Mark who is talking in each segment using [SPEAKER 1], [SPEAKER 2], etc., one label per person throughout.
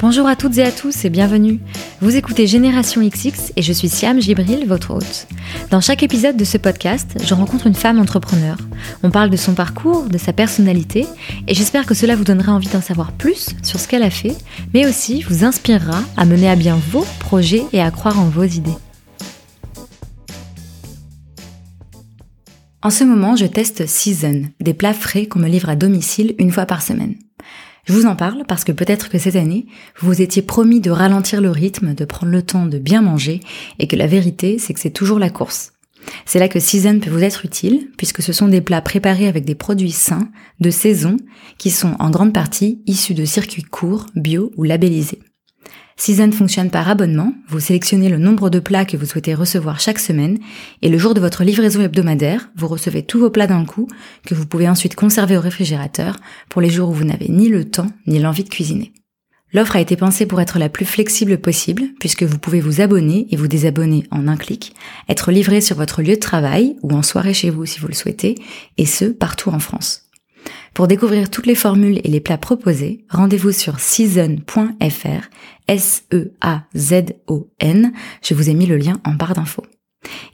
[SPEAKER 1] Bonjour à toutes et à tous et bienvenue. Vous écoutez Génération XX et je suis Siam Gibril, votre hôte. Dans chaque épisode de ce podcast, je rencontre une femme entrepreneur. On parle de son parcours, de sa personnalité et j'espère que cela vous donnera envie d'en savoir plus sur ce qu'elle a fait, mais aussi vous inspirera à mener à bien vos projets et à croire en vos idées. En ce moment, je teste Season, des plats frais qu'on me livre à domicile une fois par semaine. Je vous en parle parce que peut-être que cette année, vous vous étiez promis de ralentir le rythme, de prendre le temps de bien manger, et que la vérité, c'est que c'est toujours la course. C'est là que Season peut vous être utile, puisque ce sont des plats préparés avec des produits sains, de saison, qui sont en grande partie issus de circuits courts, bio ou labellisés. Season fonctionne par abonnement, vous sélectionnez le nombre de plats que vous souhaitez recevoir chaque semaine, et le jour de votre livraison hebdomadaire, vous recevez tous vos plats d'un coup, que vous pouvez ensuite conserver au réfrigérateur pour les jours où vous n'avez ni le temps ni l'envie de cuisiner. L'offre a été pensée pour être la plus flexible possible, puisque vous pouvez vous abonner et vous désabonner en un clic, être livré sur votre lieu de travail ou en soirée chez vous si vous le souhaitez, et ce, partout en France. Pour découvrir toutes les formules et les plats proposés, rendez-vous sur season.fr, S-E-A-Z-O-N. Je vous ai mis le lien en barre d'infos.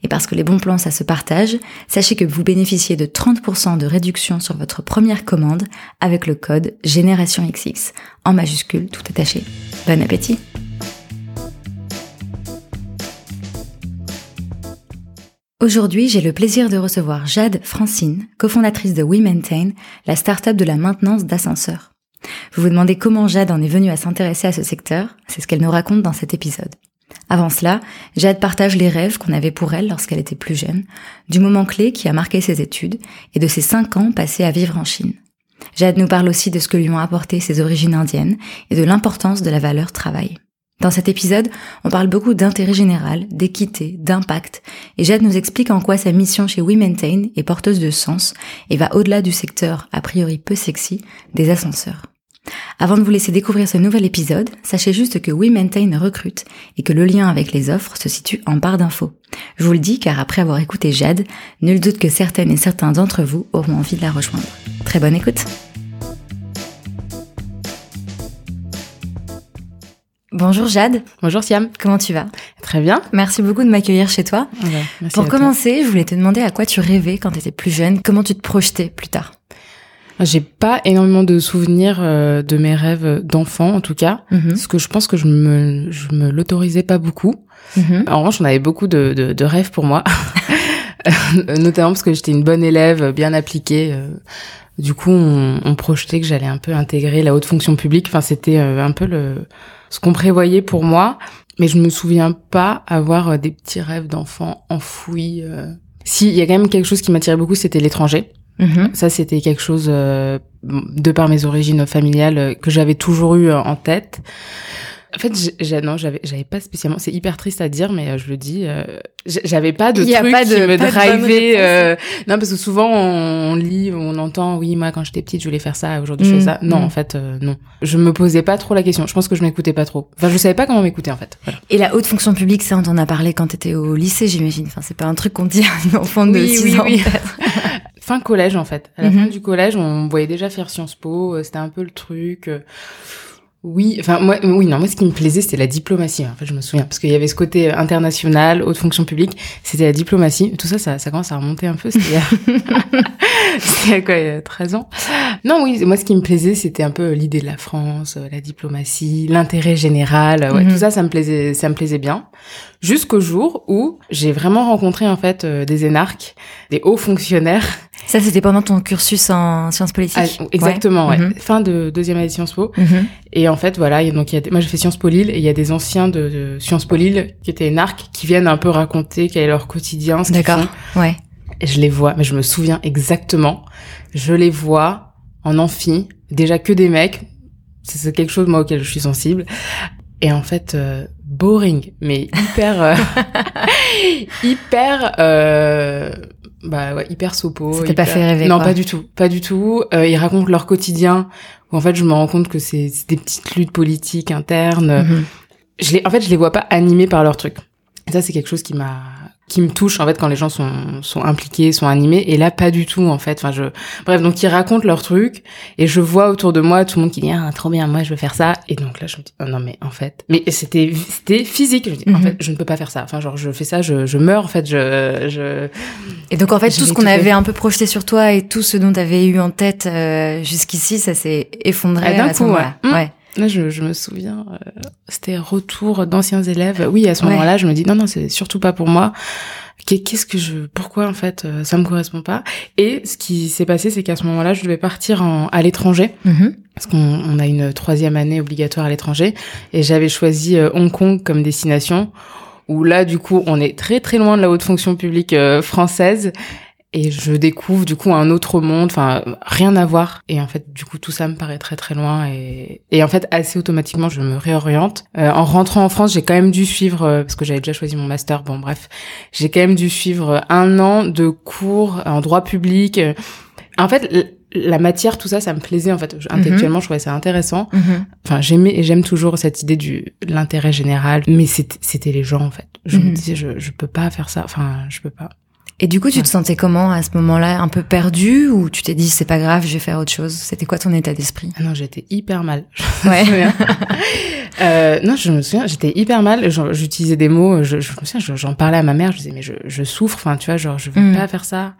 [SPEAKER 1] Et parce que les bons plans, ça se partage, sachez que vous bénéficiez de 30% de réduction sur votre première commande avec le code GénérationXX, en majuscule tout attaché. Bon appétit Aujourd'hui, j'ai le plaisir de recevoir Jade Francine, cofondatrice de WeMaintain, la start-up de la maintenance d'ascenseurs. Vous vous demandez comment Jade en est venue à s'intéresser à ce secteur, c'est ce qu'elle nous raconte dans cet épisode. Avant cela, Jade partage les rêves qu'on avait pour elle lorsqu'elle était plus jeune, du moment clé qui a marqué ses études et de ses cinq ans passés à vivre en Chine. Jade nous parle aussi de ce que lui ont apporté ses origines indiennes et de l'importance de la valeur travail. Dans cet épisode, on parle beaucoup d'intérêt général, d'équité, d'impact, et Jade nous explique en quoi sa mission chez WeMaintain est porteuse de sens et va au-delà du secteur, a priori peu sexy, des ascenseurs. Avant de vous laisser découvrir ce nouvel épisode, sachez juste que WeMaintain recrute et que le lien avec les offres se situe en barre d'infos. Je vous le dis car après avoir écouté Jade, nul doute que certaines et certains d'entre vous auront envie de la rejoindre. Très bonne écoute Bonjour Jade.
[SPEAKER 2] Bonjour Siam.
[SPEAKER 1] Comment tu vas?
[SPEAKER 2] Très bien.
[SPEAKER 1] Merci beaucoup de m'accueillir chez toi.
[SPEAKER 2] Ouais,
[SPEAKER 1] Pour commencer, je voulais te demander à quoi tu rêvais quand tu étais plus jeune, comment tu te projetais plus tard?
[SPEAKER 2] J'ai pas énormément de souvenirs euh, de mes rêves d'enfant en tout cas,
[SPEAKER 1] Mhm.
[SPEAKER 2] parce que je pense que je me je me l'autorisais pas beaucoup.
[SPEAKER 1] Mhm.
[SPEAKER 2] En revanche, on avait beaucoup de, de, de rêves pour moi, notamment parce que j'étais une bonne élève, bien appliquée. euh. Du coup, on, on projetait que j'allais un peu intégrer la haute fonction publique. Enfin, c'était euh, un peu le ce qu'on prévoyait pour moi, mais je me souviens pas avoir euh, des petits rêves d'enfant enfouis. euh. Si, il y a quand même quelque chose qui m'attirait beaucoup, c'était l'étranger.
[SPEAKER 1] Mhm.
[SPEAKER 2] Ça, c'était quelque chose, euh, de par mes origines familiales, que j'avais toujours eu en tête. En fait, j'ai- non, j'avais, j'avais pas spécialement. C'est hyper triste à dire, mais euh, je le dis. euh, j'avais pas de truc
[SPEAKER 1] pas de-
[SPEAKER 2] qui me drivait. euh, non, parce que souvent on lit, on entend, oui, moi quand j'étais petite, je voulais faire ça. Aujourd'hui, je
[SPEAKER 1] Mm,
[SPEAKER 2] fais ça. Non,
[SPEAKER 1] mm.
[SPEAKER 2] en fait, euh, non. Je me posais pas trop la question. Je pense que je m'écoutais pas trop. Enfin, je savais pas comment m'écouter en fait. Voilà.
[SPEAKER 1] Et la haute fonction publique, ça on t'en a parlé quand t'étais au lycée, j'imagine. Enfin, c'est pas un truc qu'on dit à un enfant de
[SPEAKER 2] Oui,
[SPEAKER 1] 6
[SPEAKER 2] oui,
[SPEAKER 1] ans.
[SPEAKER 2] oui. fin collège en fait. À la
[SPEAKER 1] Mhm.
[SPEAKER 2] fin du collège, on voyait déjà faire Sciences Po, euh, c'était un peu le truc. Oui, enfin moi, oui, non, moi ce qui me plaisait c'était la diplomatie. En fait, je me souviens parce qu'il y avait ce côté euh, international, haute fonction publique, c'était la diplomatie. Tout ça, ça, ça commence à remonter un peu. C'était il y a- quoi, il y a 13 ans. Non, oui, moi ce qui me plaisait c'était un peu l'idée de la France, euh, la diplomatie, l'intérêt général. euh, Ouais,
[SPEAKER 1] Mhm.
[SPEAKER 2] tout ça, ça me plaisait, ça me plaisait bien. Jusqu'au jour où j'ai vraiment rencontré en fait des énarques, des hauts fonctionnaires
[SPEAKER 1] Ça, c'était pendant ton cursus en sciences politiques.
[SPEAKER 2] ah, exactement, ouais.
[SPEAKER 1] Mhm.
[SPEAKER 2] Fin de deuxième année de Sciences Po.
[SPEAKER 1] Mhm.
[SPEAKER 2] Et en fait, voilà, il y a- donc y a des- moi j'ai fait Sciences Po Lille et il y a des anciens de, de Sciences Po Lille qui étaient énarques qui viennent un peu raconter quel est leur quotidien, ce qu'ils
[SPEAKER 1] D'accord.
[SPEAKER 2] font.
[SPEAKER 1] Ouais.
[SPEAKER 2] Et je les vois, mais je me souviens exactement. Je les vois en amphi, déjà que des mecs. C'est c'est quelque chose moi auquel je suis sensible. Et en fait, euh, boring, mais hyper, euh, hyper, euh, bah ouais, hyper sopo.
[SPEAKER 1] Ça t'a pas fait rêver,
[SPEAKER 2] Non,
[SPEAKER 1] quoi.
[SPEAKER 2] pas du tout, pas du tout. Euh, ils racontent leur quotidien. Où en fait, je me rends compte que c'est c'est des petites luttes politiques internes.
[SPEAKER 1] Mhm.
[SPEAKER 2] Je les, en fait, je les vois pas animés par leur truc. Et ça, c'est quelque chose qui m'a qui me touche en fait quand les gens sont sont impliqués, sont animés et là pas du tout en fait. Enfin je bref donc ils racontent leur truc et je vois autour de moi tout le monde qui dit ah trop bien moi je veux faire ça et donc là je me dis oh, non mais en fait mais c'était c'était physique je me dis en
[SPEAKER 1] Mhm.
[SPEAKER 2] fait je ne peux pas faire ça. Enfin genre je fais ça je je meurs en fait je je
[SPEAKER 1] Et donc en fait, tout ce qu'on avait un peu projeté sur toi et tout ce dont tu avais eu en tête euh, jusqu'ici, ça s'est effondré
[SPEAKER 2] Ah, d'un
[SPEAKER 1] à
[SPEAKER 2] coup. Ouais. Là, je, je me souviens, euh, c'était retour d'anciens élèves. Oui, à ce
[SPEAKER 1] Ouais.
[SPEAKER 2] moment-là, je me dis non, non, c'est surtout pas pour moi. Qu'est- Qu'est-ce que je, pourquoi en fait, euh, ça me correspond pas? Et ce qui s'est passé, c'est qu'à ce moment-là, je devais partir en, à l'étranger
[SPEAKER 1] Mhm.
[SPEAKER 2] parce qu'on on a une troisième année obligatoire à l'étranger, et j'avais choisi euh, Hong Kong comme destination. Où là, du coup, on est très très loin de la haute fonction publique euh, française. Et je découvre du coup un autre monde, enfin rien à voir. Et en fait, du coup, tout ça me paraît très très loin. Et, et en fait, assez automatiquement, je me réoriente. Euh, en rentrant en France, j'ai quand même dû suivre, euh, parce que j'avais déjà choisi mon master. Bon, bref, j'ai quand même dû suivre un an de cours en droit public. En fait, la matière, tout ça, ça me plaisait. En fait, Je- intellectuellement, je trouvais ça intéressant.
[SPEAKER 1] Mhm.
[SPEAKER 2] Enfin, j'aimais et j'aime toujours cette idée du de l'intérêt général. Mais c'était les gens en fait. Je me
[SPEAKER 1] Mhm.
[SPEAKER 2] disais, je je peux pas faire ça. Enfin, je peux pas.
[SPEAKER 1] Et du coup, tu
[SPEAKER 2] Ouais.
[SPEAKER 1] te sentais comment à ce moment-là Un peu perdu ou tu t'es dit c'est pas grave, je vais faire autre chose? C'était quoi ton état d'esprit?
[SPEAKER 2] Ah non, j'étais hyper mal.
[SPEAKER 1] Ouais.
[SPEAKER 2] euh, non, je me souviens, j'étais hyper mal. J'utilisais des mots. Je, je me souviens, je- j'en parlais à ma mère. Je disais, mais je, je souffre. Enfin, tu vois, genre, je veux
[SPEAKER 1] Mm.
[SPEAKER 2] pas faire ça.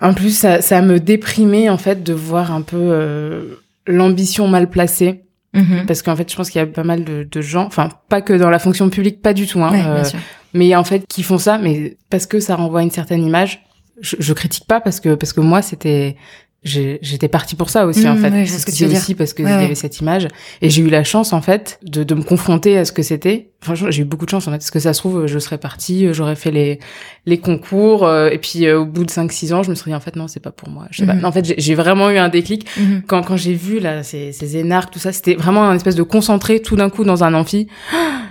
[SPEAKER 2] En plus, ça, ça me déprimait en fait de voir un peu euh, l'ambition mal placée.
[SPEAKER 1] Mhm.
[SPEAKER 2] Parce qu'en fait, je pense qu'il y a pas mal de, de gens, enfin, pas que dans la fonction publique, pas du tout, hein,
[SPEAKER 1] Ouais,
[SPEAKER 2] euh,
[SPEAKER 1] bien sûr.
[SPEAKER 2] Mais en fait, qui font ça, mais parce que ça renvoie une certaine image. Je, je critique pas parce que parce que moi, c'était j'étais partie pour ça aussi en
[SPEAKER 1] Mm,
[SPEAKER 2] fait.
[SPEAKER 1] ce que tu
[SPEAKER 2] C'est
[SPEAKER 1] dire.
[SPEAKER 2] aussi parce que
[SPEAKER 1] Ouais,
[SPEAKER 2] il y
[SPEAKER 1] ouais.
[SPEAKER 2] avait cette image et j'ai eu la chance en fait de, de me confronter à ce que c'était. Franchement, j'ai eu beaucoup de chance en fait parce que ça se trouve je serais partie, j'aurais fait les les concours euh, et puis euh, au bout de 5 6 ans, je me serais dit en fait non, c'est pas pour moi. Je sais pas. En fait, j'ai- vraiment eu un déclic
[SPEAKER 1] Mhm.
[SPEAKER 2] quand, quand j'ai vu là ces, ces énarques, tout ça, c'était vraiment un espèce de concentré tout d'un coup dans un amphi.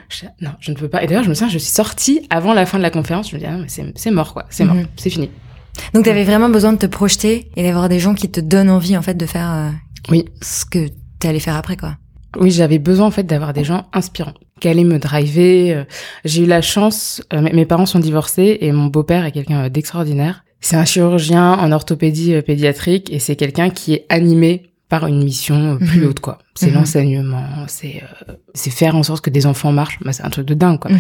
[SPEAKER 2] Je- non, je ne peux pas. Et d'ailleurs, je me souviens, je suis sortie avant la fin de la conférence. Je me dis, ah non, mais c'est mort, quoi. C'est mort.
[SPEAKER 1] Mhm.
[SPEAKER 2] C'est fini.
[SPEAKER 1] Donc tu avais vraiment besoin de te projeter et d'avoir des gens qui te donnent envie en fait de faire euh,
[SPEAKER 2] Oui.
[SPEAKER 1] ce que tu allais faire après quoi.
[SPEAKER 2] Oui, j'avais besoin, en fait, d'avoir des gens inspirants qui allaient me driver. Euh, J'ai eu la chance, euh, mes- parents sont divorcés et mon beau-père est quelqu'un d'extraordinaire. C'est un chirurgien en orthopédie pédiatrique et c'est quelqu'un qui est animé par une mission euh, plus
[SPEAKER 1] Mhm.
[SPEAKER 2] haute, quoi. C'est
[SPEAKER 1] Mhm.
[SPEAKER 2] l'enseignement, c'est euh, c'est faire en sorte que des enfants marchent. Bah, c'est un truc de dingue, quoi.
[SPEAKER 1] Mhm.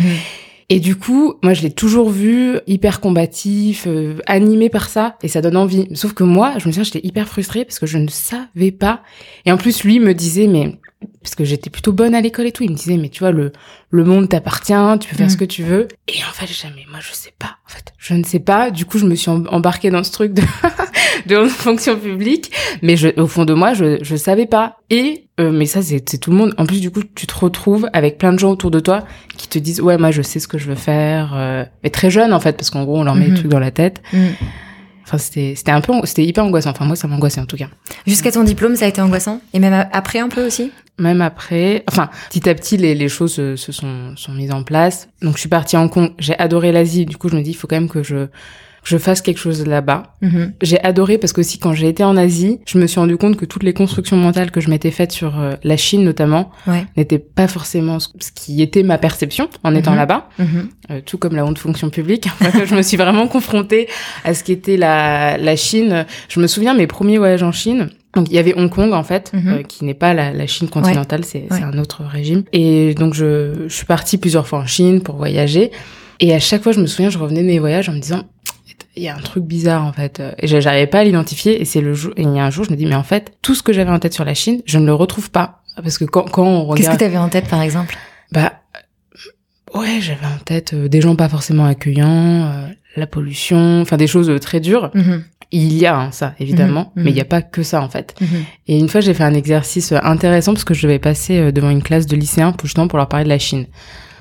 [SPEAKER 2] Et du coup, moi, je l'ai toujours vu hyper combatif, euh, animé par ça, et ça donne envie. Sauf que moi, je me souviens, j'étais hyper frustrée parce que je ne savais pas. Et en plus, lui me disait, mais parce que j'étais plutôt bonne à l'école et tout, il me disait, mais tu vois, le le monde t'appartient, tu peux faire
[SPEAKER 1] Mm.
[SPEAKER 2] ce que tu veux. Et en fait, jamais. Moi, je sais pas. En fait, je ne sais pas. Du coup, je me suis em- embarquée dans ce truc de de fonction publique, mais je, au fond de moi, je je savais pas. Et euh, mais ça, c'est c'est tout le monde. En plus, du coup, tu te retrouves avec plein de gens autour de toi qui te disent ouais moi je sais ce que je veux faire euh, mais très jeune en fait parce qu'en gros on leur met
[SPEAKER 1] Mhm.
[SPEAKER 2] le truc dans la tête
[SPEAKER 1] Mhm.
[SPEAKER 2] Enfin c'était c'était un peu c'était hyper angoissant. Enfin moi ça m'angoissait en tout cas.
[SPEAKER 1] Jusqu'à ton diplôme, ça a été angoissant? Et même après un peu aussi?
[SPEAKER 2] même après enfin petit à petit les, les choses se sont sont mises en place. Donc je suis partie à Hong Kong j'ai adoré l'Asie. Du coup je me dis il faut quand même que je je fasse quelque chose là-bas.
[SPEAKER 1] Mhm.
[SPEAKER 2] J'ai adoré parce que aussi quand j'ai été en Asie, je me suis rendu compte que toutes les constructions mentales que je m'étais faites sur euh, la Chine notamment
[SPEAKER 1] Ouais.
[SPEAKER 2] n'étaient pas forcément ce qui était ma perception en étant
[SPEAKER 1] Mhm.
[SPEAKER 2] là-bas.
[SPEAKER 1] Mhm.
[SPEAKER 2] Euh, tout comme la honte fonction publique. je me suis vraiment confrontée à ce qu'était la, la Chine. Je me souviens mes premiers voyages en Chine. Donc il y avait Hong Kong en fait, euh, qui n'est pas la, la Chine continentale, c'est
[SPEAKER 1] Ouais.
[SPEAKER 2] un autre régime. Et donc je, je suis partie plusieurs fois en Chine pour voyager. Et à chaque fois, je me souviens, je revenais de mes voyages en me disant, il y a un truc bizarre en fait. Euh, Et j'arrivais pas à l'identifier. Et c'est le jour, et il y a un jour, je me dis, mais en fait, tout ce que j'avais en tête sur la Chine, je ne le retrouve pas. Parce que quand, quand on regarde.
[SPEAKER 1] Qu'est-ce que tu avais en tête par exemple?
[SPEAKER 2] Bah ouais, j'avais en tête euh, des gens pas forcément accueillants, euh, la pollution, enfin des choses euh, très dures.
[SPEAKER 1] Mhm.
[SPEAKER 2] Il y a hein, ça évidemment,
[SPEAKER 1] Mhm,
[SPEAKER 2] mais il
[SPEAKER 1] mhm.
[SPEAKER 2] n'y a pas que ça en fait.
[SPEAKER 1] Mhm.
[SPEAKER 2] Et une fois, j'ai fait un exercice euh, intéressant parce que je devais passer euh, devant une classe de lycéens pour justement pour leur parler de la Chine.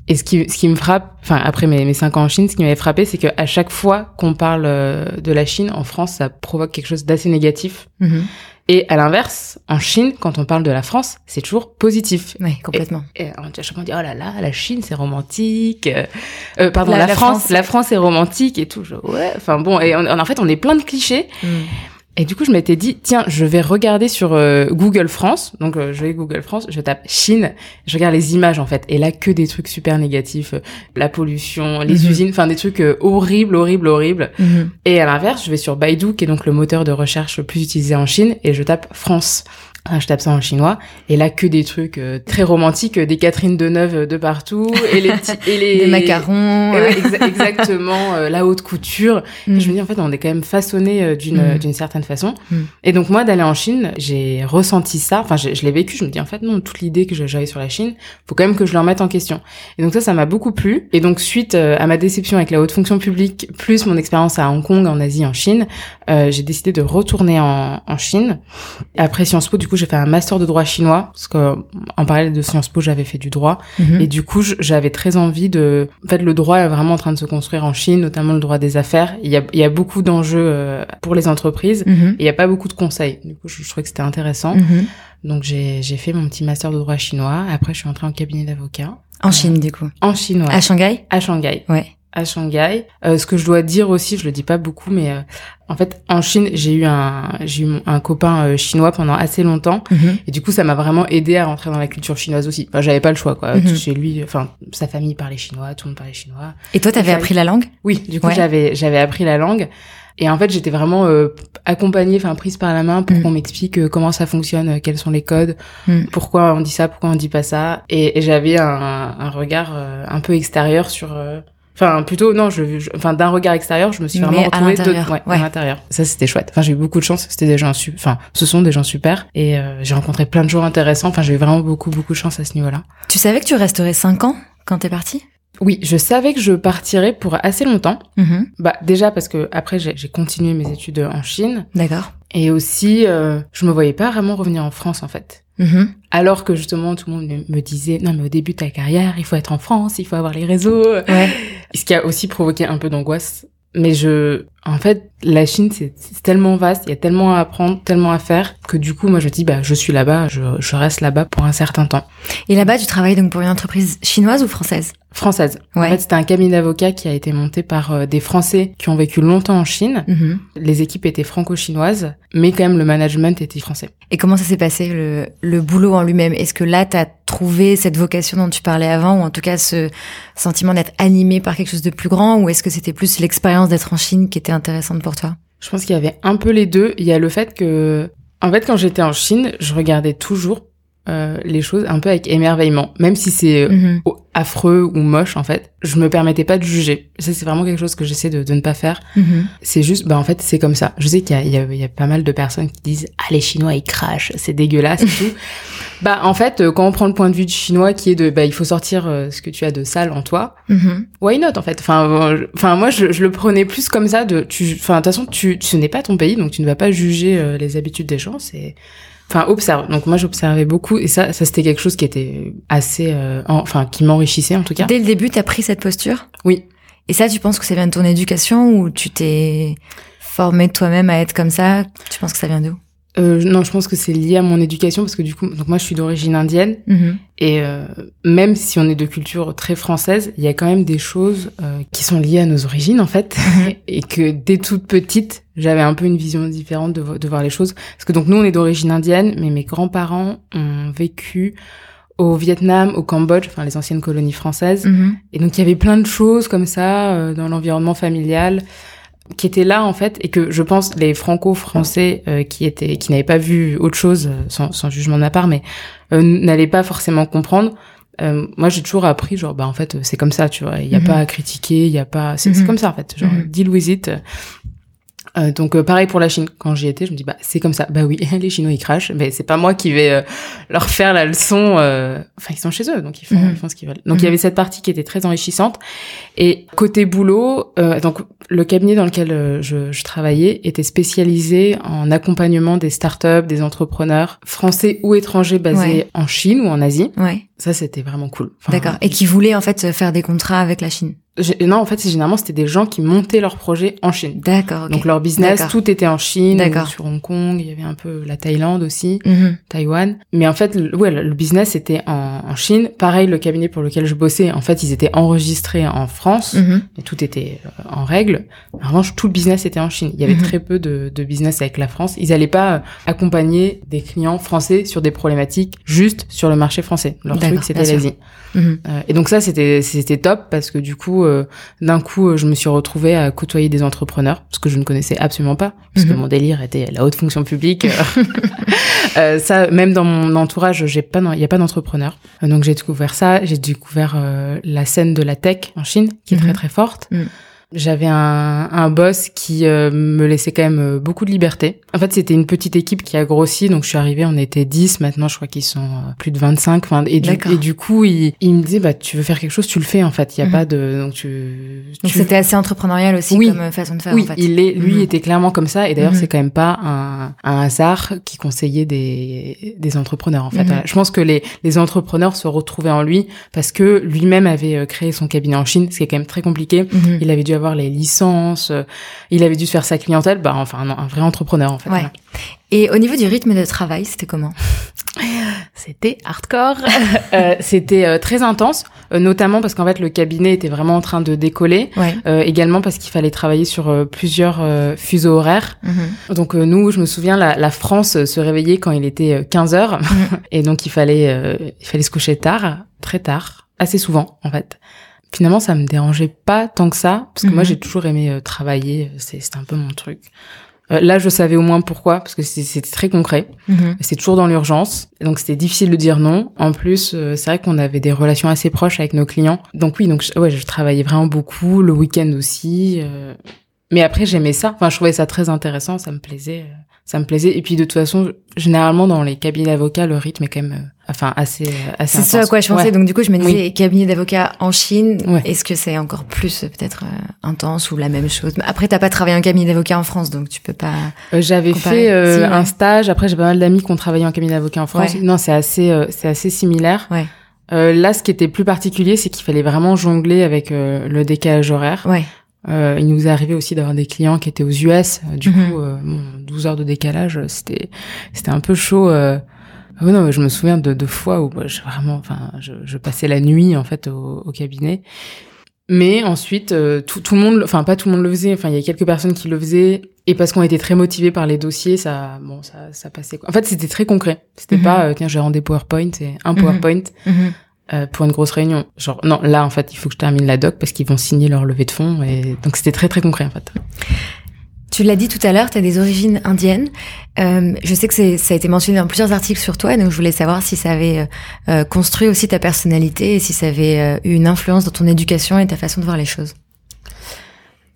[SPEAKER 2] Et ce qui, ce qui me frappe, enfin après mes, mes cinq ans en Chine, ce qui m'avait frappé, c'est qu'à chaque fois qu'on parle euh, de la Chine en France, ça provoque quelque chose d'assez négatif.
[SPEAKER 1] Mhm.
[SPEAKER 2] Et à l'inverse, en Chine, quand on parle de la France, c'est toujours positif.
[SPEAKER 1] Ouais, complètement.
[SPEAKER 2] Et fois, on dit, oh là là, la Chine, c'est romantique. Euh, euh, pardon,
[SPEAKER 1] La-
[SPEAKER 2] la,
[SPEAKER 1] la
[SPEAKER 2] France,
[SPEAKER 1] France.
[SPEAKER 2] la France est romantique et tout. Je- ouais, enfin bon, et on- en fait, on est plein de clichés.
[SPEAKER 1] Mhm.
[SPEAKER 2] Et du coup, je m'étais dit, tiens, je vais regarder sur euh, Google France. Donc, euh, je vais Google France, je tape Chine, je regarde les images en fait. Et là, que des trucs super négatifs, euh, la pollution, les
[SPEAKER 1] Mhm.
[SPEAKER 2] usines, enfin des trucs horribles, horribles, horribles.
[SPEAKER 1] Mhm.
[SPEAKER 2] Et à l'inverse, je vais sur Baidu, qui est donc le moteur de recherche le plus utilisé en Chine, et je tape France. Je tape ça en chinois, et là que des trucs euh, très romantiques, des Catherine Deneuve euh, de partout, et les et les
[SPEAKER 1] Des macarons.
[SPEAKER 2] Exa- exactement, euh, la haute couture.
[SPEAKER 1] Mhm.
[SPEAKER 2] Et je me dis en fait, on est quand même façonné euh, d'une
[SPEAKER 1] Mhm.
[SPEAKER 2] d'une certaine façon.
[SPEAKER 1] Mhm.
[SPEAKER 2] Et donc moi, d'aller en Chine, j'ai ressenti ça. Enfin, je, je l'ai vécu. Je me dis en fait non, toute l'idée que j'avais sur la Chine, faut quand même que je le remette en question. Et donc ça, ça m'a beaucoup plu. Et donc suite à ma déception avec la haute fonction publique, plus mon expérience à Hong Kong, en Asie, en Chine, euh, j'ai décidé de retourner en, en Chine. Après Sciences Po, du coup, j'ai fait un master de droit chinois parce que en parallèle de Sciences Po, j'avais fait du droit.
[SPEAKER 1] Mhm.
[SPEAKER 2] Et du coup, j'avais très envie de. En fait, le droit est vraiment en train de se construire en Chine, notamment le droit des affaires. Il y a, il y a beaucoup d'enjeux euh, pour les entreprises.
[SPEAKER 1] Mhm.
[SPEAKER 2] Et il n'y a pas beaucoup de conseils. Du coup, je, je trouvais que c'était intéressant.
[SPEAKER 1] Mhm.
[SPEAKER 2] Donc, j'ai j'ai fait mon petit master de droit chinois. Après, je suis entrée en cabinet d'avocat.
[SPEAKER 1] En Chine, du coup.
[SPEAKER 2] En chinois.
[SPEAKER 1] À Shanghai?
[SPEAKER 2] À Shanghai.
[SPEAKER 1] Ouais.
[SPEAKER 2] À Shanghai. Euh, ce que je dois dire aussi, je le dis pas beaucoup, mais euh, en fait, en Chine, j'ai eu un, j'ai eu un copain euh, chinois pendant assez longtemps.
[SPEAKER 1] Mhm.
[SPEAKER 2] Et du coup, ça m'a vraiment aidé à rentrer dans la culture chinoise aussi. Enfin, j'avais pas le choix, quoi.
[SPEAKER 1] Mhm.
[SPEAKER 2] Chez lui, enfin, sa famille parlait chinois, tout le monde parlait chinois.
[SPEAKER 1] Et toi, t'avais appris la langue?
[SPEAKER 2] Oui, du coup,
[SPEAKER 1] Ouais.
[SPEAKER 2] j'avais, j'avais appris la langue. Et en fait, j'étais vraiment euh, accompagnée, enfin prise par la main pour
[SPEAKER 1] Mhm.
[SPEAKER 2] qu'on m'explique euh, comment ça fonctionne, euh, quels sont les codes,
[SPEAKER 1] Mhm.
[SPEAKER 2] pourquoi on dit ça, pourquoi on dit pas ça. Et, et j'avais un, un regard euh, un peu extérieur sur. Enfin, plutôt non, je, je- enfin d'un regard extérieur, je me suis
[SPEAKER 1] Mais
[SPEAKER 2] vraiment
[SPEAKER 1] à
[SPEAKER 2] retrouvée de-
[SPEAKER 1] l'intérieur,
[SPEAKER 2] ouais,
[SPEAKER 1] ouais.
[SPEAKER 2] à l'intérieur. Ça, c'était chouette. Enfin, j'ai eu beaucoup de chance. C'était des gens, su- enfin, ce sont des gens super. Et euh, j'ai rencontré plein de gens intéressants. Enfin, j'ai eu vraiment beaucoup, beaucoup de chance à ce niveau-là.
[SPEAKER 1] Tu savais que tu resterais 5 ans quand t'es partie?
[SPEAKER 2] Oui, je savais que je partirais pour assez longtemps.
[SPEAKER 1] Mhm.
[SPEAKER 2] Bah déjà parce que après j'ai j'ai continué mes études en Chine
[SPEAKER 1] D'accord.
[SPEAKER 2] Et aussi euh, je me voyais pas vraiment revenir en France en fait.
[SPEAKER 1] Mhm.
[SPEAKER 2] Alors que justement tout le monde me- me disait non mais au début de ta carrière il faut être en France, il faut avoir les réseaux,
[SPEAKER 1] Ouais.
[SPEAKER 2] ce qui a aussi provoqué un peu d'angoisse. Mais je, en fait, la Chine c'est tellement vaste, il y a tellement à apprendre, tellement à faire que du coup moi je dis bah je suis là-bas, je, je reste là-bas pour un certain temps.
[SPEAKER 1] Et là-bas, tu travailles donc pour une entreprise chinoise ou française?
[SPEAKER 2] Française.
[SPEAKER 1] Ouais.
[SPEAKER 2] En fait c'était un cabinet d'avocats qui a été monté par euh, des Français qui ont vécu longtemps en Chine.
[SPEAKER 1] Mhm.
[SPEAKER 2] Les équipes étaient franco-chinoises, mais quand même le management était français.
[SPEAKER 1] Et comment ça s'est passé le, le boulot en lui-même? Est-ce que là, t'as trouvé cette vocation dont tu parlais avant, ou en tout cas ce sentiment d'être animé par quelque chose de plus grand, ou est-ce que c'était plus l'expérience d'être en Chine qui était intéressante pour toi?
[SPEAKER 2] Je pense qu'il y avait un peu les deux. Il y a le fait que, en fait, quand j'étais en Chine, je regardais toujours euh, les choses un peu avec émerveillement, même si c'est euh,
[SPEAKER 1] Mhm.
[SPEAKER 2] affreux ou moche en fait. Je me permettais pas de juger. Ça c'est vraiment quelque chose que j'essaie de, de ne pas faire.
[SPEAKER 1] Mhm.
[SPEAKER 2] C'est juste, bah en fait c'est comme ça. Je sais qu'il y a, il y, y a pas mal de personnes qui disent ah les Chinois ils crachent, c'est dégueulasse et tout. Bah en fait euh, quand on prend le point de vue du Chinois qui est de bah il faut sortir ce que tu as de sale en toi.
[SPEAKER 1] Mhm.
[SPEAKER 2] Why not en fait? Enfin, enfin moi je, je le prenais plus comme ça. De, tu, enfin de toute façon tu, ce n'est pas ton pays donc tu ne vas pas juger les habitudes des gens. C'est, enfin observe. Donc moi j'observais beaucoup et ça, ça c'était quelque chose qui était assez, euh, en- enfin qui m'enrichissait en tout cas.
[SPEAKER 1] Dès le début, t'as pris cette posture?
[SPEAKER 2] Oui.
[SPEAKER 1] Et ça, tu penses que ça vient de ton éducation, ou tu t'es formé toi-même à être comme ça? Tu penses que ça vient d'où?
[SPEAKER 2] Euh, non, je pense que c'est lié à mon éducation parce que du coup, donc moi je suis d'origine indienne
[SPEAKER 1] Mhm.
[SPEAKER 2] et euh, même si on est de culture très française, il y a quand même des choses euh, qui sont liées à nos origines en fait
[SPEAKER 1] Mhm.
[SPEAKER 2] et que dès toute petite, j'avais un peu une vision différente de, vo- de voir les choses parce que donc nous on est d'origine indienne, mais mes grands-parents ont vécu au Vietnam, au Cambodge, enfin les anciennes colonies françaises.
[SPEAKER 1] Mhm.
[SPEAKER 2] Et donc il y avait plein de choses comme ça euh, dans l'environnement familial qui étaient là en fait et que je pense les franco-français euh, qui étaient qui n'avaient pas vu autre chose euh, sans, sans jugement de ma part mais euh, n'allaient pas forcément comprendre. Euh, moi j'ai toujours appris genre bah en fait euh, c'est comme ça tu vois il y a
[SPEAKER 1] Mhm.
[SPEAKER 2] pas à critiquer il y a pas c'est
[SPEAKER 1] Mhm.
[SPEAKER 2] comme ça en fait genre
[SPEAKER 1] Mhm.
[SPEAKER 2] deal with it. Euh, donc euh, pareil pour la Chine quand j'y étais je me dis bah c'est comme ça bah oui les Chinois ils crachent mais c'est pas moi qui vais euh, leur faire la leçon euh, enfin ils sont chez eux donc ils font
[SPEAKER 1] Mhm.
[SPEAKER 2] ils font ce qu'ils veulent donc il y
[SPEAKER 1] Mhm.
[SPEAKER 2] avait cette partie qui était très enrichissante et côté boulot euh, donc le cabinet dans lequel euh, je, je travaillais était spécialisé en accompagnement des startups des entrepreneurs français ou étrangers basés
[SPEAKER 1] Ouais.
[SPEAKER 2] en Chine ou en Asie
[SPEAKER 1] Ouais,
[SPEAKER 2] ça c'était vraiment cool Enfin,
[SPEAKER 1] d'accord. Et qui voulait en fait faire des contrats avec la Chine.
[SPEAKER 2] Non, en fait, généralement c'était des gens qui montaient leurs projets en Chine.
[SPEAKER 1] D'accord. ok.
[SPEAKER 2] Donc leur business, tout était en Chine, sur Hong Kong, il y avait un peu la Thaïlande aussi,
[SPEAKER 1] Mhm.
[SPEAKER 2] Taïwan. Mais en fait, le, ouais, le business était en, en Chine. Pareil, le cabinet pour lequel je bossais, en fait, ils étaient enregistrés en France,
[SPEAKER 1] Mhm.
[SPEAKER 2] et tout était euh, en règle. En revanche, tout le business était en Chine. Il y avait
[SPEAKER 1] Mhm.
[SPEAKER 2] très peu de, de business avec la France. Ils n'allaient pas euh, accompagner des clients français sur des problématiques juste sur le marché français. Leur truc, c'était l'Asie.
[SPEAKER 1] Mhm.
[SPEAKER 2] Euh, et donc ça, c'était c'était top parce que du coup, euh, d'un coup, euh, je me suis retrouvée à côtoyer des entrepreneurs, ce que je ne connaissais absolument pas, puisque
[SPEAKER 1] Mhm.
[SPEAKER 2] mon délire était la haute fonction publique. Euh, ça, même dans mon entourage, j'ai pas, il y a pas d'entrepreneurs. Donc j'ai découvert ça. J'ai découvert la scène de la tech en Chine, qui est
[SPEAKER 1] Mhm.
[SPEAKER 2] très très forte.
[SPEAKER 1] Mhm.
[SPEAKER 2] J'avais un, un boss qui euh, me laissait quand même euh, beaucoup de liberté. En fait, c'était une petite équipe qui a grossi, donc je suis arrivée, on était 10, maintenant je crois qu'ils sont euh, plus de 25. Enfin, et, du, et du coup, il, il me disait, bah, tu veux faire quelque chose, tu le fais en fait. Il y a
[SPEAKER 1] Mhm.
[SPEAKER 2] pas de... Donc, tu,
[SPEAKER 1] Donc c'était assez entrepreneurial aussi
[SPEAKER 2] Oui.
[SPEAKER 1] comme façon de faire
[SPEAKER 2] oui,
[SPEAKER 1] en fait.
[SPEAKER 2] il est, lui
[SPEAKER 1] Mhm.
[SPEAKER 2] était clairement comme ça. Et d'ailleurs,
[SPEAKER 1] Mhm.
[SPEAKER 2] c'est quand même pas un, un hasard qui conseillait des, des entrepreneurs, en fait. Voilà. Je pense que les, les entrepreneurs se retrouvaient en lui parce que lui-même avait euh, créé son cabinet en Chine, ce qui est quand même très compliqué. Il avait dû avoir les licences, euh, il avait dû se faire sa clientèle, bah, enfin, un, un vrai entrepreneur, en fait.
[SPEAKER 1] Ouais.
[SPEAKER 2] voilà.
[SPEAKER 1] Et au niveau du rythme de travail, c'était comment?
[SPEAKER 2] C'était hardcore. Euh, c'était euh, très intense, euh, notamment parce qu'en fait, le cabinet était vraiment en train de décoller.
[SPEAKER 1] Ouais.
[SPEAKER 2] Également parce qu'il fallait travailler sur plusieurs fuseaux horaires.
[SPEAKER 1] Mhm.
[SPEAKER 2] Donc nous, je me souviens, la, la France se réveillait quand il était 15 heures,
[SPEAKER 1] Mhm.
[SPEAKER 2] et donc il fallait, il fallait se coucher tard, très tard, assez souvent en fait. Finalement, ça me dérangeait pas tant que ça, parce que moi
[SPEAKER 1] Mhm.
[SPEAKER 2] j'ai toujours aimé euh, travailler, c'est c'était un peu mon truc. Euh, là, je savais au moins pourquoi, parce que c'est- c'était très concret.
[SPEAKER 1] Mhm.
[SPEAKER 2] C'est toujours dans l'urgence, donc c'était difficile de dire non. En plus, euh, c'est vrai qu'on avait des relations assez proches avec nos clients. Donc oui, donc je- ouais, je travaillais vraiment beaucoup, le week-end aussi. euh, Mais après, j'aimais ça. Enfin, je trouvais ça très intéressant, ça me plaisait, euh, ça me plaisait. Et puis de toute façon, généralement dans les cabinets d'avocats, le rythme est quand même, euh, enfin assez, euh, assez.
[SPEAKER 1] C'est ce à quoi je pensais.
[SPEAKER 2] Ouais.
[SPEAKER 1] Donc du coup, je me disais cabinet d'avocat en Chine.
[SPEAKER 2] Ouais.
[SPEAKER 1] Est-ce que c'est encore plus euh, peut-être euh, intense ou la même chose? Après, t'as pas travaillé en cabinet d'avocat en France, donc tu peux pas.
[SPEAKER 2] Euh, J'avais fait
[SPEAKER 1] Si,
[SPEAKER 2] un stage. Après, j'ai pas mal d'amis qui ont travaillé en cabinet d'avocat en France.
[SPEAKER 1] Ouais.
[SPEAKER 2] Non, c'est assez, c'est assez similaire.
[SPEAKER 1] Ouais.
[SPEAKER 2] Euh, là, ce qui était plus particulier, c'est qu'il fallait vraiment jongler avec euh, le décalage horaire.
[SPEAKER 1] Ouais.
[SPEAKER 2] Euh, il nous est arrivé aussi d'avoir des clients qui étaient aux US. Euh, Du
[SPEAKER 1] Mhm.
[SPEAKER 2] coup, euh, bon, 12 heures de décalage, c'était c'était un peu chaud. Euh... Oh non, je me souviens de deux fois où bah, je vraiment, enfin, je, je passais la nuit en fait au, au cabinet. Mais ensuite, euh, tout, tout le monde, enfin pas tout le monde le faisait. Enfin, il y a quelques personnes qui le faisaient et parce qu'on était très motivés par les dossiers, ça, bon, ça, ça passait. Quoi. En fait, c'était très concret. C'était
[SPEAKER 1] Mhm.
[SPEAKER 2] pas, euh, tiens, j'ai rendu des PowerPoint, c'est un
[SPEAKER 1] Mhm.
[SPEAKER 2] PowerPoint
[SPEAKER 1] Mhm.
[SPEAKER 2] Euh, pour une grosse réunion. Genre, non, là, en fait, il faut que je termine la doc parce qu'ils vont signer leur levée de fonds. Et donc, c'était très, très concret, en fait.
[SPEAKER 1] Tu l'as dit tout à l'heure, tu as des origines indiennes. Euh, je sais que ça a été mentionné dans plusieurs articles sur toi, donc je voulais savoir si ça avait euh, construit aussi ta personnalité et si ça avait eu une influence dans ton éducation et ta façon de voir les choses.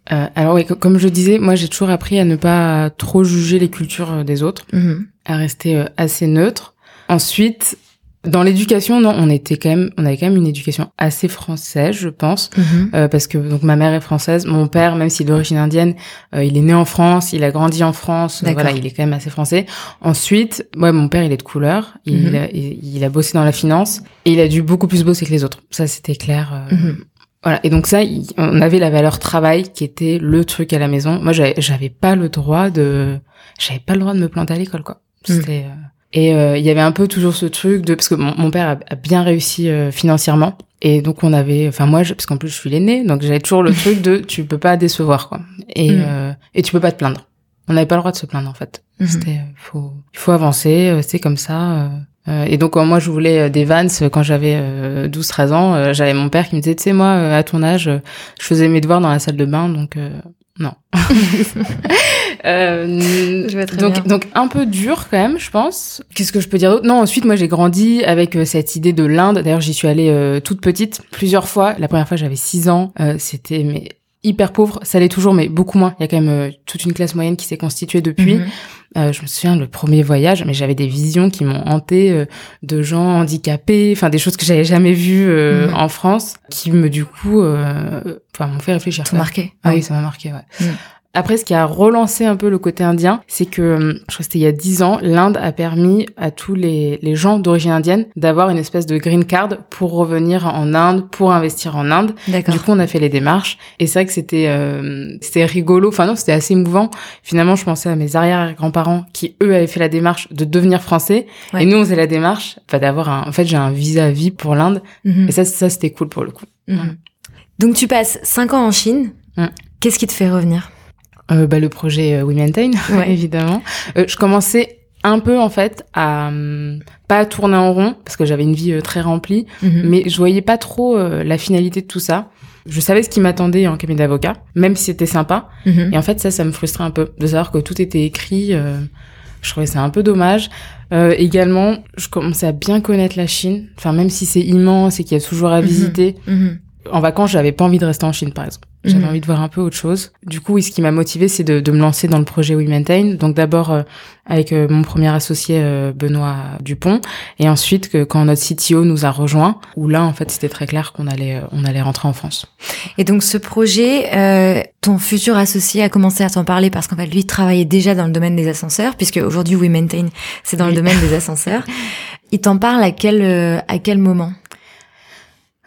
[SPEAKER 2] Alors, oui, co- comme je disais, moi, j'ai toujours appris à ne pas trop juger les cultures des autres,
[SPEAKER 1] Mhm.
[SPEAKER 2] à rester assez neutre. Ensuite, dans l'éducation, non, on était quand même, on avait quand même une éducation assez française, je pense.
[SPEAKER 1] Mhm.
[SPEAKER 2] Euh, parce que donc ma mère est française, mon père, même s'il est d'origine indienne, euh, il est né en France, il a grandi en France,
[SPEAKER 1] D'accord.
[SPEAKER 2] voilà, il est quand même assez français. Ensuite, ouais, mon père, il est de couleur, il,
[SPEAKER 1] Mhm.
[SPEAKER 2] a, il, il a bossé dans la finance et il a dû beaucoup plus bosser que les autres. Ça, c'était clair. euh,
[SPEAKER 1] Mhm.
[SPEAKER 2] Voilà. Et donc ça, il- on avait la valeur travail qui était le truc à la maison. Moi, j'avais, pas le droit de, j'avais pas le droit de me planter à l'école, quoi. C'était euh, et euh, il y avait un peu toujours ce truc de parce que mon, mon père a, a bien réussi euh, financièrement et donc on avait enfin moi je, parce qu'en plus je suis l'aîné donc j'avais toujours le truc de tu peux pas décevoir quoi et
[SPEAKER 1] Mhm.
[SPEAKER 2] euh, et tu peux pas te plaindre on n'avait pas le droit de se plaindre en fait
[SPEAKER 1] Mhm.
[SPEAKER 2] c'était euh, faut il faut avancer euh, c'est comme ça euh. Et donc moi je voulais des Vans quand j'avais 12-13 ans euh, j'avais mon père qui me disait tu sais moi à ton âge je faisais mes devoirs dans la salle de bain donc euh, non Euh,
[SPEAKER 1] Je vois très
[SPEAKER 2] donc,
[SPEAKER 1] bien.
[SPEAKER 2] donc un peu dur quand même, je pense. Qu'est-ce que je peux dire d'autre? Non, ensuite moi j'ai grandi avec euh, cette idée de l'Inde. D'ailleurs j'y suis allée euh, toute petite plusieurs fois. La première fois j'avais 6 ans. C'était mais hyper pauvre. Ça l'est toujours, mais beaucoup moins. Il y a quand même toute une classe moyenne qui s'est constituée depuis.
[SPEAKER 1] Mhm.
[SPEAKER 2] Euh, je me souviens le premier voyage, mais j'avais des visions qui m'ont hanté euh, de gens handicapés, enfin des choses que j'avais jamais vues euh,
[SPEAKER 1] Mhm.
[SPEAKER 2] en France, qui me du coup, enfin m'ont fait réfléchir.
[SPEAKER 1] T'ont
[SPEAKER 2] quoi.
[SPEAKER 1] marqué.
[SPEAKER 2] Ah oui, ça m'a marqué, ouais.
[SPEAKER 1] Mm.
[SPEAKER 2] Après, ce qui a relancé un peu le côté indien, c'est que, euh, je crois que c'était il y a dix ans, l'Inde a permis à tous les, les gens d'origine indienne d'avoir une espèce de green card pour revenir en Inde, pour investir en Inde.
[SPEAKER 1] D'accord.
[SPEAKER 2] Du coup, on a fait les démarches. Et c'est vrai que c'était euh, c'était rigolo. Enfin non, c'était assez émouvant. Finalement, je pensais à mes arrière-grands-parents qui, eux, avaient fait la démarche de devenir français.
[SPEAKER 1] Ouais.
[SPEAKER 2] Et nous, on faisait la démarche enfin, d'avoir un... En fait, j'ai un vie pour l'Inde.
[SPEAKER 1] Mhm.
[SPEAKER 2] Et ça, ça c'était cool pour le coup.
[SPEAKER 1] Mhm. Donc tu passes 5 ans en Chine.
[SPEAKER 2] Mm.
[SPEAKER 1] Qu'est-ce qui te fait revenir?
[SPEAKER 2] Euh, bah, le projet euh, We Maintain,
[SPEAKER 1] Ouais.
[SPEAKER 2] évidemment. Euh, je commençais un peu, en fait, à... hum, pas tourner en rond, parce que j'avais une vie euh, très remplie.
[SPEAKER 1] Mhm.
[SPEAKER 2] mais je voyais pas trop la finalité de tout ça. Je savais ce qui m'attendait en cabinet d'avocat, même si c'était sympa.
[SPEAKER 1] Mhm.
[SPEAKER 2] Et en fait, ça, ça me frustrait un peu de savoir que tout était écrit. je trouvais ça un peu dommage. Euh, également, je commençais à bien connaître la Chine. Enfin, même si c'est immense et qu'il y a toujours à
[SPEAKER 1] Mhm.
[SPEAKER 2] visiter. En vacances, j'avais pas envie de rester en Chine, par exemple. J'avais
[SPEAKER 1] Mhm.
[SPEAKER 2] envie de voir un peu autre chose. Du coup, oui, ce qui m'a motivé, c'est de, de me lancer dans le projet We Maintain. Donc d'abord euh, avec euh, mon premier associé euh, Benoît Dupont, et ensuite que quand notre CTO nous a rejoints, où là, en fait, c'était très clair qu'on allait, euh, on allait rentrer en France.
[SPEAKER 1] Et donc ce projet, euh, ton futur associé a commencé à t'en parler parce qu'en fait lui travaillait déjà dans le domaine des ascenseurs, puisque aujourd'hui We Maintain, c'est dans le domaine des ascenseurs. Il t'en parle à quel euh, à quel moment?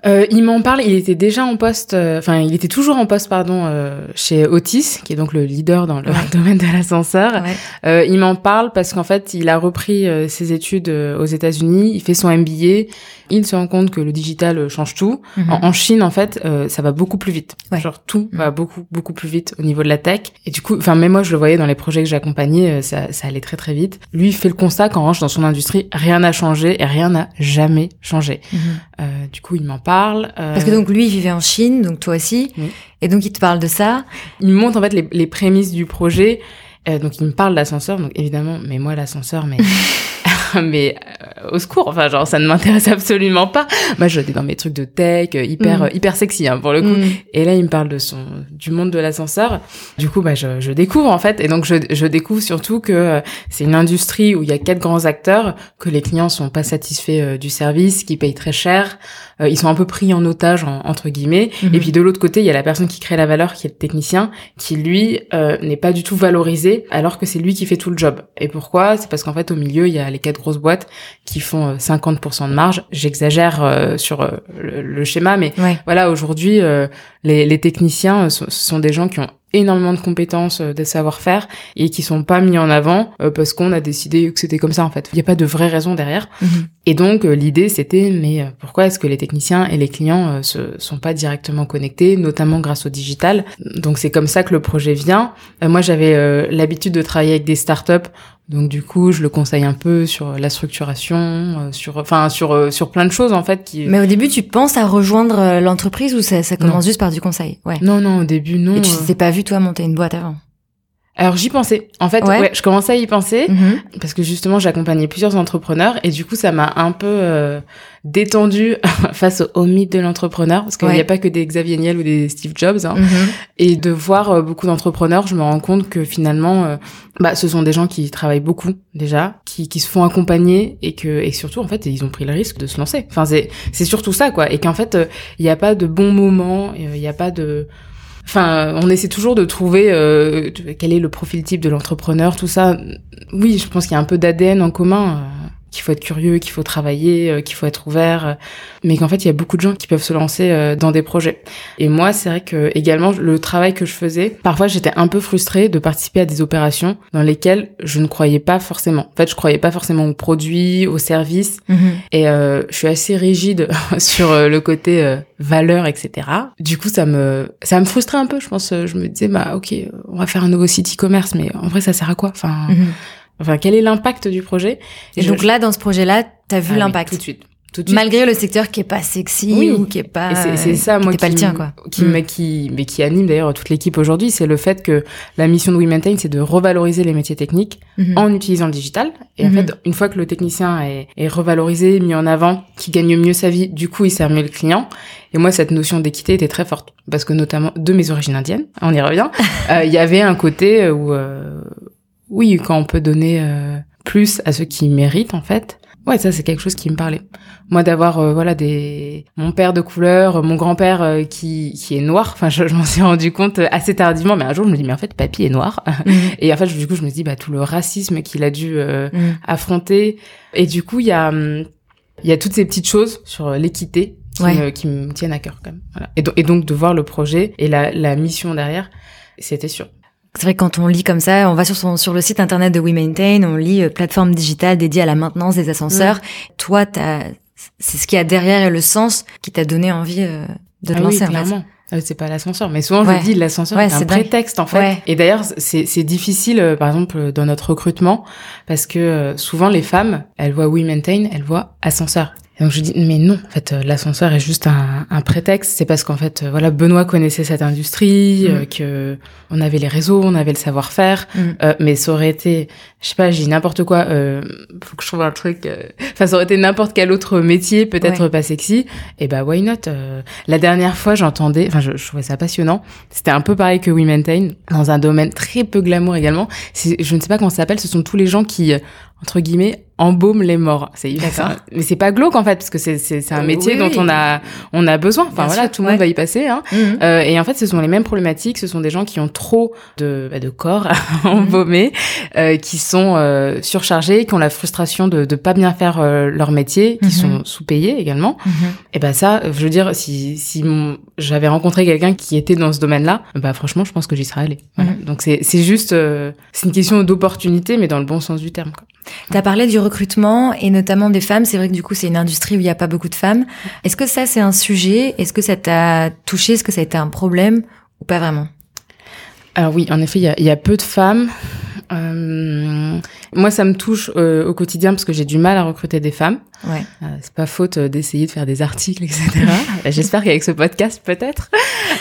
[SPEAKER 2] Euh, il m'en parle, il était déjà en poste, euh, enfin, il était toujours en poste, pardon, euh, chez Otis, qui est donc le leader dans le
[SPEAKER 1] Ouais.
[SPEAKER 2] domaine de l'ascenseur.
[SPEAKER 1] Ouais.
[SPEAKER 2] Euh, il m'en parle parce qu'en fait, il a repris euh, ses études euh, aux États-Unis, il fait son MBA, il se rend compte que le digital euh, change tout.
[SPEAKER 1] Mhm.
[SPEAKER 2] En, en Chine, en fait, euh, ça va beaucoup plus vite.
[SPEAKER 1] Ouais.
[SPEAKER 2] Genre tout
[SPEAKER 1] Mhm.
[SPEAKER 2] va beaucoup beaucoup plus vite au niveau de la tech. Et du coup, enfin même moi, je le voyais dans les projets que j'accompagnais, euh, ça, ça allait très très vite. Lui il fait le constat qu'en revanche, dans son industrie, rien n'a changé et rien n'a jamais changé.
[SPEAKER 1] Mhm.
[SPEAKER 2] Euh, du coup, il m'en parle. euh,
[SPEAKER 1] Parce que donc lui il vivait en Chine, donc toi aussi,
[SPEAKER 2] Oui.
[SPEAKER 1] et donc il te parle de ça.
[SPEAKER 2] il me montre en fait les, les prémices du projet. Euh, donc il me parle d'ascenseur, donc évidemment, mais moi l'ascenseur, mais mais euh, au secours, enfin genre ça ne m'intéresse absolument pas. Moi j'étais dans mes trucs de tech, euh, hyper
[SPEAKER 1] Mhm.
[SPEAKER 2] euh, hyper sexy hein, pour le coup.
[SPEAKER 1] Mhm.
[SPEAKER 2] Et là il me parle de son du monde de l'ascenseur. Du coup bah je, je découvre en fait, et donc je, je découvre surtout que euh, c'est une industrie où il y a quatre grands acteurs, que les clients sont pas satisfaits euh, du service, qui payent très cher, euh, ils sont un peu pris en otage en- entre guillemets.
[SPEAKER 1] Mhm.
[SPEAKER 2] Et puis de l'autre côté, il y a la personne qui crée la valeur, qui est le technicien, qui lui euh, n'est pas du tout valorisé, alors que c'est lui qui fait tout le job. Et pourquoi? C'est parce qu'en fait, au milieu, il y a les quatre grosses boîtes qui font euh, 50% de marge. J'exagère euh, sur euh, le, le schéma, mais
[SPEAKER 1] Ouais.
[SPEAKER 2] voilà, aujourd'hui, euh, les, les techniciens euh, sont, ce sont des gens qui ont énormément de compétences, euh, de savoir-faire et qui sont pas mis en avant euh, parce qu'on a décidé que c'était comme ça en fait. Il n'y a pas de vraie raison derrière.
[SPEAKER 1] Mhm.
[SPEAKER 2] Et donc euh, l'idée c'était mais euh, pourquoi est-ce que les techniciens et les clients euh, se sont pas directement connectés, notamment grâce au digital? Donc c'est comme ça que le projet vient. Euh, moi j'avais euh, l'habitude de travailler avec des startups. Donc du coup, je le conseille un peu sur la structuration, euh, sur enfin sur euh, sur plein de choses en fait qui
[SPEAKER 1] Mais au début tu penses à rejoindre euh, l'entreprise ou ça, ça commence juste par du conseil? Ouais.
[SPEAKER 2] Non non, au début non.
[SPEAKER 1] Et tu t'es pas vu toi monter une boîte avant?
[SPEAKER 2] Alors j'y pensais. En fait,
[SPEAKER 1] Ouais.
[SPEAKER 2] ouais, je commençais à y penser
[SPEAKER 1] Mhm.
[SPEAKER 2] parce que justement j'accompagnais plusieurs entrepreneurs et du coup ça m'a un peu euh, détendu face au, au mythe de l'entrepreneur parce qu'il n'y a pas que des Xavier Niel ou des Steve Jobs hein.
[SPEAKER 1] Mhm.
[SPEAKER 2] et de voir euh, beaucoup d'entrepreneurs je me rends compte que finalement euh, bah ce sont des gens qui travaillent beaucoup déjà qui, qui se font accompagner et que et surtout en fait ils ont pris le risque de se lancer enfin c'est c'est surtout ça quoi et qu'en fait euh, il n'y a pas de bon moment il n'y a pas de Enfin, on essaie toujours de trouver euh, quel est le profil type de l'entrepreneur, tout ça. Oui, je pense qu'il y a un peu d'ADN en commun, euh, qu'il faut être curieux, qu'il faut travailler, euh, qu'il faut être ouvert, euh, mais qu'en fait, il y a beaucoup de gens qui peuvent se lancer euh, dans des projets. Et moi, c'est vrai que également le travail que je faisais, parfois j'étais un peu frustrée de participer à des opérations dans lesquelles je ne croyais pas forcément. En fait, je croyais pas forcément aux produits, aux services,
[SPEAKER 1] Mhm.
[SPEAKER 2] et euh, je suis assez rigide sur le côté euh, valeur, etc. Du coup, ça me ça me frustrait un peu. Je pense, je me disais, bah ok, on va faire un nouveau site e-commerce, mais en vrai, ça sert à quoi? Enfin,
[SPEAKER 1] Mhm.
[SPEAKER 2] Enfin, quel est l'impact du projet
[SPEAKER 1] Et donc là dans ce projet-là t'as vu
[SPEAKER 2] Ah oui,
[SPEAKER 1] l'impact
[SPEAKER 2] tout de suite. Tout de suite.
[SPEAKER 1] malgré le secteur qui est pas sexy
[SPEAKER 2] Oui.
[SPEAKER 1] ou qui est pas
[SPEAKER 2] c'est-
[SPEAKER 1] euh,
[SPEAKER 2] ça,
[SPEAKER 1] qui
[SPEAKER 2] moi,
[SPEAKER 1] était pas le
[SPEAKER 2] qui-
[SPEAKER 1] tien quoi
[SPEAKER 2] qui,
[SPEAKER 1] Mm.
[SPEAKER 2] me- qui, mais qui anime d'ailleurs toute l'équipe aujourd'hui, c'est le fait que la mission de We Maintain, c'est de revaloriser les métiers techniques
[SPEAKER 1] Mhm.
[SPEAKER 2] en utilisant le digital. Et
[SPEAKER 1] Mhm.
[SPEAKER 2] en fait, une fois que le technicien est, est revalorisé, mis en avant, qui gagne mieux sa vie, du coup, il sert mieux le client. Et moi, cette notion d'équité était très forte. Parce que notamment, de mes origines indiennes, on y revient, euh, il y avait un côté où, euh, oui, quand on peut donner euh, plus à ceux qui méritent, en fait, Ouais, ça c'est quelque chose qui me parlait. Moi d'avoir euh, voilà des mon père de couleur, mon grand-père euh, qui qui est noir. Enfin, je, m'en suis rendu compte assez tardivement, mais un jour je me dis mais en fait papy est noir. Mhm. Et en fait du coup je me dis bah tout le racisme qu'il a dû euh, mhm. affronter. Et du coup il y a hum, il y a toutes ces petites choses sur l'équité qui, me, qui me tiennent à cœur quand même. Voilà. Et, et, donc de voir le projet et la, la mission derrière, c'était sûr.
[SPEAKER 1] C'est vrai que quand on lit comme ça, on va sur son, sur le site internet de We Maintain, on lit euh, plateforme digitale dédiée à la maintenance des ascenseurs. Mm. Toi, c'est ce qui a derrière le sens qui t'a donné envie euh, de te
[SPEAKER 2] ah
[SPEAKER 1] lancer.
[SPEAKER 2] Oui, clairement. Ah c'est pas l'ascenseur, mais souvent je dis l'ascenseur est un prétexte en fait. Et d'ailleurs c'est difficile euh, par exemple dans notre recrutement parce que souvent les femmes elles voient We Maintain, elles voient ascenseur. Et donc je dis mais non, en fait l'ascenseur est juste un, un prétexte. C'est parce qu'en fait voilà Benoît connaissait cette industrie, mm. que on avait les réseaux, on avait le savoir-faire, mm. euh, mais ça aurait été, je sais pas, j'ai n'importe quoi. Euh, faut que je trouve un truc. Euh, enfin, ça aurait été n'importe quel autre métier, peut-être pas sexy. Et bah why not euh, La dernière fois, j'entendais, enfin, je, je, trouvais ça passionnant. C'était un peu pareil que We Maintain, dans un domaine très peu glamour également. Je ne sais pas comment ça s'appelle. Ce sont tous les gens qui entre guillemets embaume les morts. C'est mais c'est pas glauque en fait parce que c'est c'est un métier dont on a on a besoin. Enfin voilà, tout le monde va y passer. Hein. Mhm. Euh, et en fait, ce sont les mêmes problématiques. Ce sont des gens qui ont trop de bah, de corps embaumés, euh, qui sont euh, surchargés, qui ont la frustration de de pas bien faire euh, leur métier, qui mhm. sont sous-payés également. Mhm. Et ben ça, je veux dire, si si j'avais rencontré quelqu'un qui était dans ce domaine-là, bah franchement, je pense que j'y serais allée. Donc c'est c'est juste euh, c'est une question d'opportunité, mais dans le bon sens du terme. Quoi.
[SPEAKER 1] Tu as parlé du recrutement et notamment des femmes. C'est vrai que du coup, c'est une industrie où il n'y a pas beaucoup de femmes. Est-ce que ça, c'est un sujet? Est-ce que ça t'a touché? Est-ce que ça a été un problème ou pas vraiment?
[SPEAKER 2] Alors oui, en effet, il y y a, peu de femmes. Euh, moi, ça me touche euh, au quotidien parce que j'ai du mal à recruter des femmes.
[SPEAKER 1] Ouais.
[SPEAKER 2] Euh, c'est pas faute euh, d'essayer de faire des articles, etc. J'espère qu'avec ce podcast, peut-être.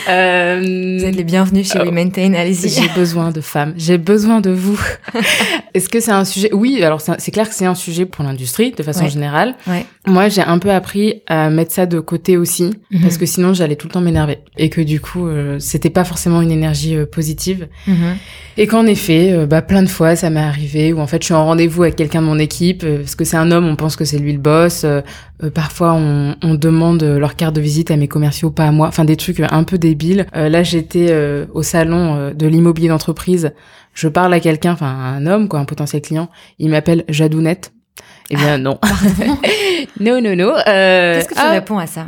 [SPEAKER 1] Vous êtes les bienvenus chez We Maintain. Allez-y.
[SPEAKER 2] J'ai besoin de femmes. J'ai besoin de vous. Est-ce que c'est un sujet Oui, alors c'est clair que c'est un sujet pour l'industrie de façon générale.
[SPEAKER 1] Ouais.
[SPEAKER 2] Moi, j'ai un peu appris à mettre ça de côté aussi mhm. parce que sinon, j'allais tout le temps m'énerver et que du coup, c'était pas forcément une énergie positive.
[SPEAKER 1] Mhm.
[SPEAKER 2] Et qu'en effet, bah plein de fois, ça m'est arrivé où en fait, je suis en rendez-vous avec quelqu'un de mon équipe parce que c'est un homme, on pense que c'est lui le boss. Euh, euh, parfois, on, on, demande leur carte de visite à mes commerciaux, pas à moi. Enfin, des trucs un peu débiles. Euh, là, j'étais au salon de l'immobilier d'entreprise. Je parle à quelqu'un, enfin un homme, quoi, un potentiel client. Il m'appelle Jadounette. Eh bien, non. non, non, non.
[SPEAKER 1] Qu'est-ce que tu ah. réponds à ça?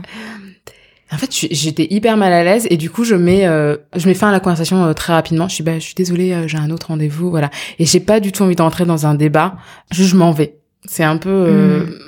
[SPEAKER 2] En fait, j'étais hyper mal à l'aise et du coup, je mets, euh, je mets fin à la conversation très rapidement. Je suis, bah, je suis désolée, j'ai un autre rendez-vous, voilà. Et j'ai pas du tout envie d'entrer dans un débat. Je, je m'en vais. C'est un peu. Euh, mm.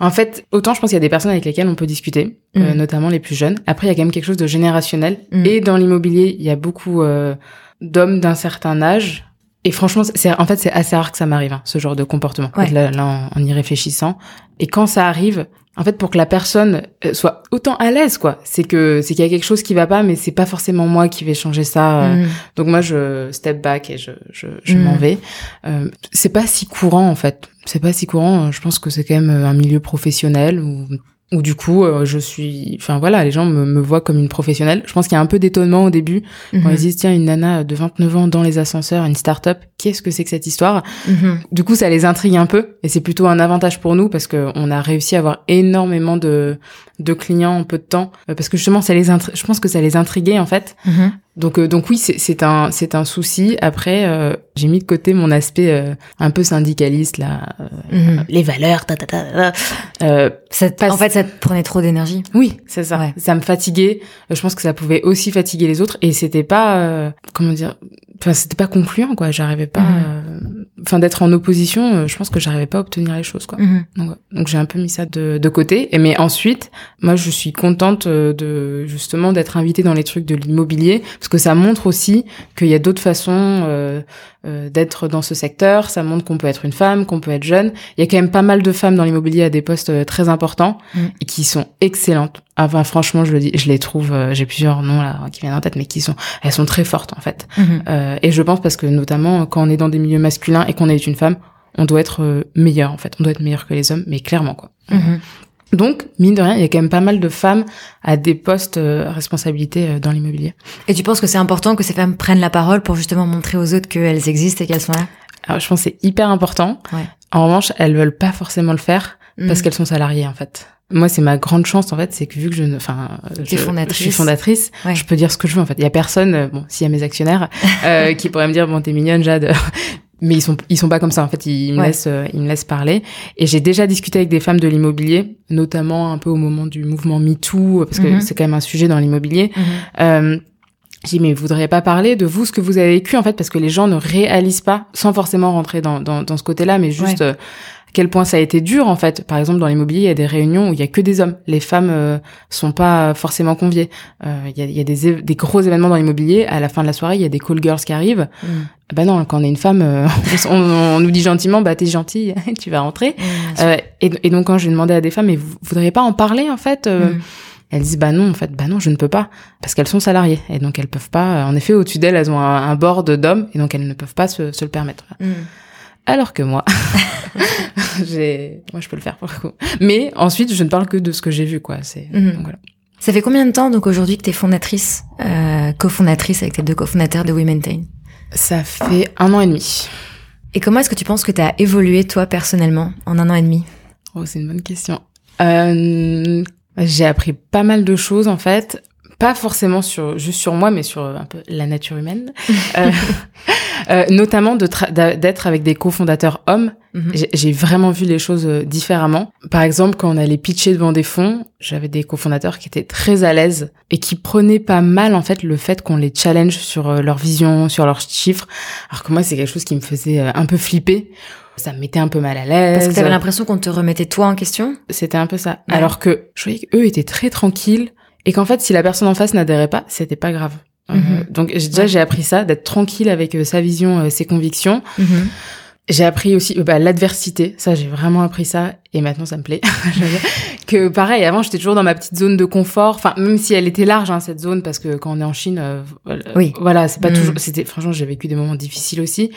[SPEAKER 2] En fait, autant je pense qu'il y a des personnes avec lesquelles on peut discuter, euh, mm. notamment les plus jeunes. Après, il y a quand même quelque chose de générationnel. Mm. Et dans l'immobilier, il y a beaucoup euh, d'hommes d'un certain âge. Et franchement, c'est en fait c'est assez rare que ça m'arrive hein, ce genre de comportement. Là, là en, y réfléchissant. Et quand ça arrive, en fait, pour que la personne soit autant à l'aise, quoi, c'est que c'est qu'il y a quelque chose qui va pas, mais c'est pas forcément moi qui vais changer ça. Donc moi, je step back et je je, je m'en vais. Euh, c'est pas si courant en fait c'est pas si courant. Je pense que c'est quand même euh, un milieu professionnel où, où du coup, euh, je suis, enfin voilà, les gens me, me voient comme une professionnelle. Je pense qu'il y a un peu d'étonnement au début quand mhm. ils disent tiens une nana de 29 ans dans les ascenseurs, une start-up, qu'est-ce que c'est que cette histoire? Mhm. Du coup, ça les intrigue un peu et c'est plutôt un avantage pour nous parce que on a réussi à avoir énormément de de clients en peu de temps euh, parce que justement ça les je pense que ça les intriguait en fait
[SPEAKER 1] mhm.
[SPEAKER 2] Donc euh, donc oui c'est un c'est un souci. Après euh, j'ai mis de côté mon aspect un peu syndicaliste là
[SPEAKER 1] mhm.
[SPEAKER 2] les valeurs ta ta ta, ta.
[SPEAKER 1] en fait ça te prenait trop d'énergie.
[SPEAKER 2] Oui c'est ça. Ça me fatiguait. Je pense que ça pouvait aussi fatiguer les autres. Et c'était pas comment dire enfin c'était pas concluant quoi j'arrivais pas mhm enfin d'être en opposition, euh, je pense que j'arrivais pas à obtenir les choses quoi.
[SPEAKER 1] Mhm.
[SPEAKER 2] Donc, j'ai un peu mis ça de, de côté. Et mais ensuite, moi je suis contente euh, de justement d'être invitée dans les trucs de l'immobilier parce que ça montre aussi qu'il y a d'autres façons euh, euh, d'être dans ce secteur. Ça montre qu'on peut être une femme, qu'on peut être jeune. Il y a quand même pas mal de femmes dans l'immobilier à des postes très importants
[SPEAKER 1] mhm.
[SPEAKER 2] et qui sont excellentes. Enfin, franchement, je le dis, je les trouve. j'ai plusieurs noms là qui viennent en tête, mais qui sont, elles sont très fortes en fait.
[SPEAKER 1] Mhm.
[SPEAKER 2] et je pense parce que notamment quand on est dans des milieux masculins et qu'on est une femme, on doit être euh, meilleur en fait. On doit être meilleur que les hommes, mais clairement quoi.
[SPEAKER 1] Mhm.
[SPEAKER 2] Donc, mine de rien, il y a quand même pas mal de femmes à des postes euh, responsabilités euh, dans l'immobilier.
[SPEAKER 1] Et tu penses que c'est important que ces femmes prennent la parole pour justement montrer aux autres qu'elles existent et qu'elles sont là?
[SPEAKER 2] Alors, je pense que c'est hyper important.
[SPEAKER 1] Ouais.
[SPEAKER 2] En revanche, elles veulent pas forcément le faire parce qu'elles sont salariées en fait. Moi, c'est ma grande chance en fait, c'est que vu que je, ne- enfin, je, suis fondatrice,
[SPEAKER 1] Ouais.
[SPEAKER 2] je peux dire ce que je veux en fait. Il y a personne, euh, bon, s'il y a mes actionnaires, euh, qui pourraient me dire bon, t'es mignonne, Jade. Mais ils sont ils sont pas comme ça en fait, ils me
[SPEAKER 1] Ouais.
[SPEAKER 2] laissent euh, ils me laissent parler et j'ai déjà discuté avec des femmes de l'immobilier, notamment un peu au moment du mouvement MeToo parce que
[SPEAKER 1] Mhm.
[SPEAKER 2] c'est quand même un sujet dans l'immobilier.
[SPEAKER 1] Mhm.
[SPEAKER 2] Euh, j'ai dit mais vous voudriez pas parler de vous ce que vous avez vécu en fait parce que les gens ne réalisent pas sans forcément rentrer dans dans, dans ce côté-là mais juste
[SPEAKER 1] Ouais.
[SPEAKER 2] euh, à quel point ça a été dur en fait. Par exemple dans l'immobilier, il y a des réunions où il y a que des hommes. Les femmes euh, sont pas forcément conviées. Euh, Il y a, il y a des, des gros événements dans l'immobilier. À la fin de la soirée, il y a des call girls qui arrivent.
[SPEAKER 1] Mhm.
[SPEAKER 2] Bah non, quand on est une femme, euh, on, on nous dit gentiment, bah t'es gentille, tu vas rentrer.
[SPEAKER 1] Mhm.
[SPEAKER 2] Euh, et, et donc quand j'ai demandé à des femmes, mais vous voudriez pas en parler en fait euh,
[SPEAKER 1] Mhm.
[SPEAKER 2] Elles disent bah non en fait bah non je ne peux pas parce qu'elles sont salariées. Et donc elles peuvent pas en effet au-dessus d'elles elles ont un, un board d'hommes et donc elles ne peuvent pas se, se le permettre.
[SPEAKER 1] Mhm.
[SPEAKER 2] alors que moi j'ai moi je peux le faire pour le coup. Mais ensuite je ne parle que de ce que j'ai vu quoi. C'est
[SPEAKER 1] Mhm.
[SPEAKER 2] donc voilà.
[SPEAKER 1] Ça fait combien de temps donc aujourd'hui que t'es fondatrice, euh, cofondatrice avec tes deux cofondateurs de Womentain
[SPEAKER 2] ça fait un an et demi.
[SPEAKER 1] Et comment est-ce que tu penses que t'as évolué toi personnellement en un an et demi?
[SPEAKER 2] Oh c'est une bonne question. Euh, j'ai appris pas mal de choses en fait pas forcément sur juste sur moi mais sur euh, un peu la nature humaine Euh, euh, notamment de d'être avec des cofondateurs hommes
[SPEAKER 1] Mhm.
[SPEAKER 2] J'ai- J'ai vraiment vu les choses euh, différemment. Par exemple, quand on allait pitcher devant des fonds, j'avais des cofondateurs qui étaient très à l'aise et qui prenaient pas mal en fait le fait qu'on les challenge sur euh, leur vision, sur leurs chiffres. Alors que moi, c'est quelque chose qui me faisait un peu flipper. Ça me mettait un peu mal à
[SPEAKER 1] Parce que
[SPEAKER 2] l'aise.
[SPEAKER 1] t'avais l'impression qu'on te remettait toi en question?
[SPEAKER 2] C'était un peu ça.
[SPEAKER 1] Ouais.
[SPEAKER 2] Alors que je voyais qu'eux étaient très tranquilles et qu'en fait, si la personne en face n'adhérait pas, c'était pas grave. Euh,
[SPEAKER 1] Mhm.
[SPEAKER 2] donc j'ai- déjà
[SPEAKER 1] Ouais.
[SPEAKER 2] j'ai appris ça, d'être tranquille avec euh, sa vision, euh, ses convictions.
[SPEAKER 1] Mhm.
[SPEAKER 2] J'ai appris aussi bah, l'adversité, ça j'ai vraiment appris ça et maintenant ça me plaît. Que pareil, avant j'étais toujours dans ma petite zone de confort, enfin même si elle était large hein, cette zone parce que quand on est en Chine, euh, voilà,
[SPEAKER 1] Oui.
[SPEAKER 2] voilà c'est pas
[SPEAKER 1] Mm.
[SPEAKER 2] toujours, c'était franchement j'ai vécu des moments difficiles aussi,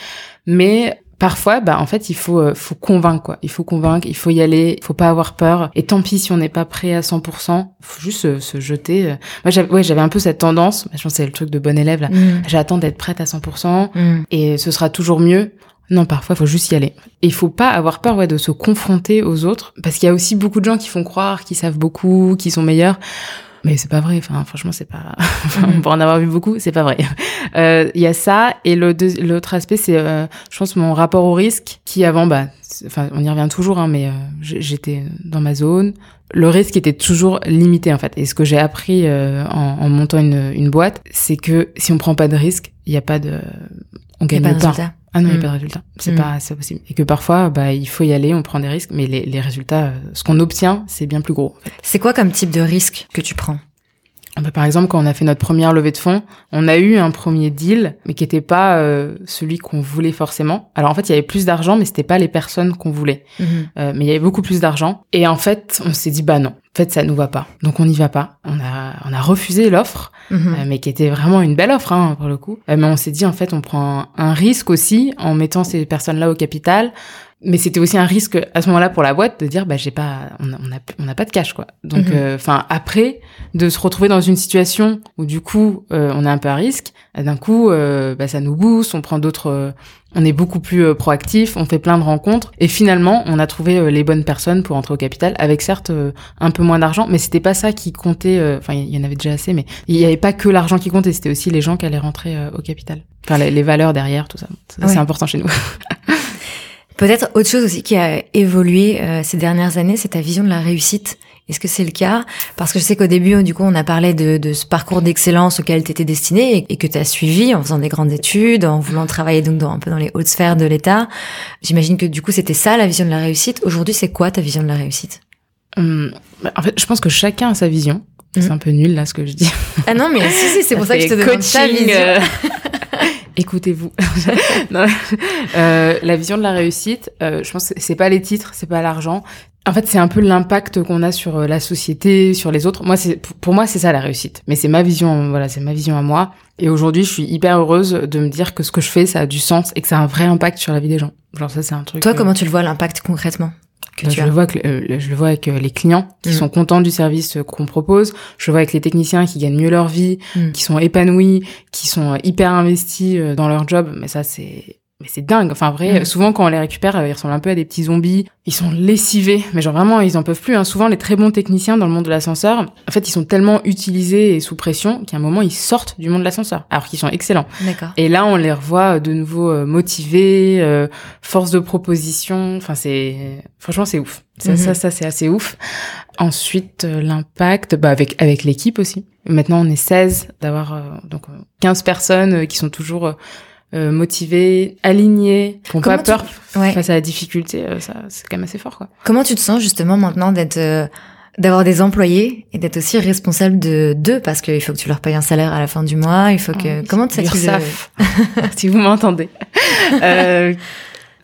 [SPEAKER 2] mais parfois bah en fait il faut euh, faut convaincre quoi, il faut convaincre, il faut y aller, il faut pas avoir peur et tant pis si on n'est pas prêt à 100%, faut juste se, se jeter. Moi j'avais ouais j'avais un peu cette tendance, je pense que c'est le truc de bon élève là,
[SPEAKER 1] Mhm.
[SPEAKER 2] j'attends d'être prête à 100%
[SPEAKER 1] Mhm.
[SPEAKER 2] et ce sera toujours mieux. Non, parfois, il faut juste y aller. Et il faut pas avoir peur ouais, de se confronter aux autres, parce qu'il y a aussi beaucoup de gens qui font croire qu'ils savent beaucoup, qu'ils sont meilleurs. Mais c'est pas vrai. Enfin, franchement, c'est pas.
[SPEAKER 1] Mhm.
[SPEAKER 2] on peut en avoir vu beaucoup, c'est pas vrai. Euh, Il y a ça, et le deux- l'autre aspect, c'est, euh, je pense, mon rapport au risque, qui avant, bah, enfin, on y revient toujours, hein, mais euh, j'étais dans ma zone. Le risque était toujours limité en fait. Et ce que j'ai appris euh, en, en montant une, une boîte, c'est que si on prend pas de risque, il y a pas de, on gagne
[SPEAKER 1] pas
[SPEAKER 2] pas. Ah non, il n'y
[SPEAKER 1] Mm.
[SPEAKER 2] a pas de résultat. C'est
[SPEAKER 1] Mm.
[SPEAKER 2] pas, c'est pas possible. Et que parfois, bah, il faut y aller, on prend des risques, mais les, les résultats, euh, ce qu'on obtient, c'est bien plus gros. en fait.
[SPEAKER 1] C'est quoi comme type de risque que tu prends?
[SPEAKER 2] Par exemple, quand on a fait notre première levée de fonds, on a eu un premier deal, mais qui n'était pas euh, celui qu'on voulait forcément. Alors en fait, il y avait plus d'argent, mais c'était pas les personnes qu'on voulait.
[SPEAKER 1] Mhm.
[SPEAKER 2] Euh, mais il y avait beaucoup plus d'argent. Et en fait, on s'est dit, bah non, en fait, ça nous va pas. Donc on n'y va pas. On a, on a refusé l'offre.
[SPEAKER 1] Mhm.
[SPEAKER 2] Euh, mais qui était vraiment une belle offre hein, pour le coup. Euh, mais on s'est dit en fait on prend un, un risque aussi en mettant ces personnes-là au capital. Mais c'était aussi un risque à ce moment-là pour la boîte de dire bah j'ai pas on a, on a on n'a pas de cash quoi. Donc
[SPEAKER 1] Mhm.
[SPEAKER 2] euh, enfin après de se retrouver dans une situation où du coup euh, on est un peu à risque, euh, d'un coup euh, bah, ça nous booste, on prend d'autres euh, on est beaucoup plus proactif, on fait plein de rencontres et finalement on a trouvé les bonnes personnes pour entrer au capital avec certes euh, un peu moins d'argent, mais c'était pas ça qui comptait. euh, Enfin, il y en avait déjà assez, mais il y avait pas que l'argent qui comptait, c'était aussi les gens qui allaient rentrer au capital. Enfin, les, les valeurs derrière, tout ça. Ça,
[SPEAKER 1] Ouais.
[SPEAKER 2] C'est important chez nous.
[SPEAKER 1] Peut-être autre chose aussi qui a évolué euh, ces dernières années, c'est ta vision de la réussite. Est-ce que c'est le cas? Parce que je sais qu'au début, du coup, on a parlé de, de ce parcours d'excellence auquel tu étais destiné et, que tu as suivi en faisant des grandes études, en voulant travailler donc dans, un peu dans les hautes sphères de l'État. J'imagine que du coup, c'était ça la vision de la réussite. Aujourd'hui, c'est quoi ta vision de la réussite?
[SPEAKER 2] Hum, bah, en fait, je pense que chacun a sa vision.
[SPEAKER 1] Mhm.
[SPEAKER 2] C'est un peu nul là ce que je dis.
[SPEAKER 1] Ah non, mais si, si, c'est pour ça que je te demande ta vision.
[SPEAKER 2] Écoutez-vous. Euh, la vision de la réussite, euh, je pense que c'est pas les titres, c'est pas l'argent. En fait, c'est un peu l'impact qu'on a sur euh, la société, sur les autres. Moi, c'est pour- pour moi, c'est ça la réussite. Mais c'est ma vision, voilà, c'est ma vision à moi. Et aujourd'hui, je suis hyper heureuse de me dire que ce que je fais, ça a du sens et que ça a un vrai impact sur la vie des gens. Genre ça, c'est un truc.
[SPEAKER 1] Toi,
[SPEAKER 2] euh,
[SPEAKER 1] comment tu le vois l'impact concrètement? Que tu
[SPEAKER 2] je
[SPEAKER 1] as
[SPEAKER 2] le vois que, euh, je le vois avec euh, les clients qui
[SPEAKER 1] Mm.
[SPEAKER 2] sont contents du service euh, qu'on propose. Je le vois avec les techniciens qui gagnent mieux leur vie,
[SPEAKER 1] Mm.
[SPEAKER 2] qui sont épanouis, qui sont hyper investis dans leur job. Mais ça, c'est mais c'est dingue. Enfin, vrai,
[SPEAKER 1] Mhm.
[SPEAKER 2] souvent quand on les récupère, euh, ils ressemblent un peu à des petits zombies. Ils sont lessivés, mais genre vraiment, ils en peuvent plus. Hein. Souvent, les très bons techniciens dans le monde de l'ascenseur, en fait, ils sont tellement utilisés et sous pression qu'à un moment, ils sortent du monde de l'ascenseur, alors qu'ils sont excellents.
[SPEAKER 1] D'accord.
[SPEAKER 2] Et là, on les revoit euh, de nouveau euh, motivés, euh, force de proposition. Enfin, c'est franchement, c'est ouf. Ça,
[SPEAKER 1] Mhm.
[SPEAKER 2] ça, ça, c'est assez ouf. Ensuite, l'impact, bah, avec avec l'équipe aussi. Maintenant, on est 16 d'avoir euh, donc euh, 15 personnes qui sont toujours euh, motivées, alignées, qui n'ont pas
[SPEAKER 1] tu-
[SPEAKER 2] peur
[SPEAKER 1] Ouais.
[SPEAKER 2] face à la difficulté. euh, ça, c'est quand même assez fort, quoi.
[SPEAKER 1] Comment tu te sens justement maintenant d'être euh, d'avoir des employés et d'être aussi responsable de d'eux? Parce qu'il faut que tu leur payes un salaire à la fin du mois, il faut que
[SPEAKER 2] Oh,
[SPEAKER 1] comment tu
[SPEAKER 2] L'URSSAF, si vous m'entendez. Euh,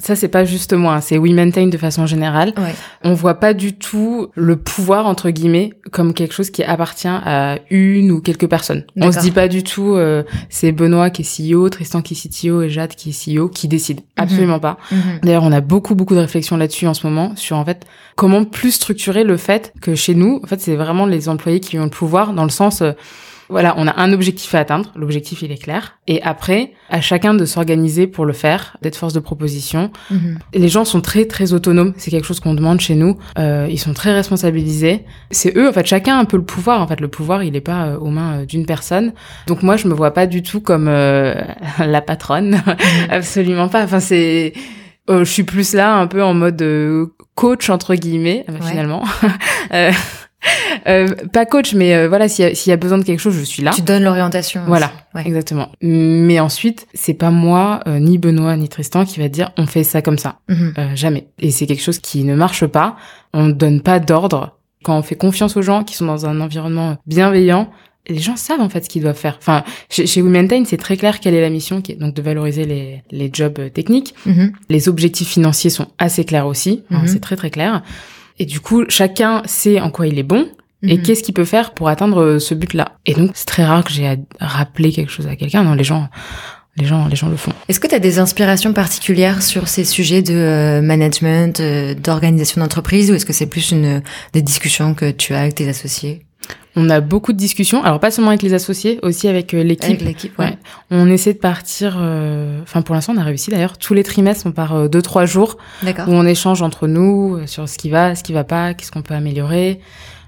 [SPEAKER 2] ça, c'est pas juste moi, hein, c'est We Maintain de façon générale.
[SPEAKER 1] Ouais.
[SPEAKER 2] On voit pas du tout le pouvoir, entre guillemets, comme quelque chose qui appartient à une ou quelques personnes. On se dit pas du tout, euh, c'est Benoît qui est CEO, Tristan qui est CTO et Jade qui est CEO qui décide. Absolument pas.
[SPEAKER 1] Mhm.
[SPEAKER 2] D'ailleurs, on a beaucoup, beaucoup de réflexions là-dessus en ce moment, sur en fait, comment plus structurer le fait que chez nous, en fait, c'est vraiment les employés qui ont le pouvoir dans le sens, euh, voilà, on a un objectif à atteindre, l'objectif il est clair, et après, à chacun de s'organiser pour le faire, d'être force de proposition.
[SPEAKER 1] Mhm.
[SPEAKER 2] Les gens sont très, très autonomes, c'est quelque chose qu'on demande chez nous, euh, ils sont très responsabilisés. C'est eux, en fait, chacun a un peu le pouvoir, en fait, le pouvoir il est pas euh, aux mains euh, d'une personne. Donc moi, je me vois pas du tout comme euh, la patronne, absolument pas. Enfin, c'est... Euh, je suis plus là un peu en mode euh, coach entre guillemets
[SPEAKER 1] Ouais.
[SPEAKER 2] finalement Euh, pas coach mais euh, voilà s'il y, y a besoin de quelque chose je suis là
[SPEAKER 1] Tu donnes l'orientation.
[SPEAKER 2] Voilà.
[SPEAKER 1] Ouais.
[SPEAKER 2] exactement mais ensuite c'est pas moi euh, ni Benoît ni Tristan qui va dire on fait ça comme ça
[SPEAKER 1] Mhm.
[SPEAKER 2] Euh, jamais et c'est quelque chose qui ne marche pas on ne donne pas d'ordre quand on fait confiance aux gens qui sont dans un environnement bienveillant les gens savent en fait ce qu'ils doivent faire. Enfin, chez, chez Maintain, c'est très clair quelle est la mission, qui est donc de valoriser les, les jobs euh, techniques.
[SPEAKER 1] Mhm.
[SPEAKER 2] Les objectifs financiers sont assez clairs aussi,
[SPEAKER 1] Mhm.
[SPEAKER 2] c'est très très clair. Et du coup, chacun sait en quoi il est bon et
[SPEAKER 1] Mhm.
[SPEAKER 2] qu'est-ce qu'il peut faire pour atteindre euh, ce but-là. Et donc, c'est très rare que j'ai à rappeler quelque chose à quelqu'un. Non, les gens, les gens, les gens le font.
[SPEAKER 1] Est-ce que tu as des inspirations particulières sur ces sujets de euh, management, euh, d'organisation d'entreprise, ou est-ce que c'est plus une des discussions que tu as avec tes associés?
[SPEAKER 2] On a beaucoup de discussions, alors pas seulement avec les associés, aussi avec euh, l'équipe.
[SPEAKER 1] Avec l'équipe, ouais.
[SPEAKER 2] Ouais. On essaie de partir, euh, enfin pour l'instant on a réussi d'ailleurs, tous les trimestres on part euh, deux trois jours
[SPEAKER 1] D'accord.
[SPEAKER 2] où on échange entre nous euh, sur ce qui va, ce qui va pas, qu'est-ce qu'on peut améliorer,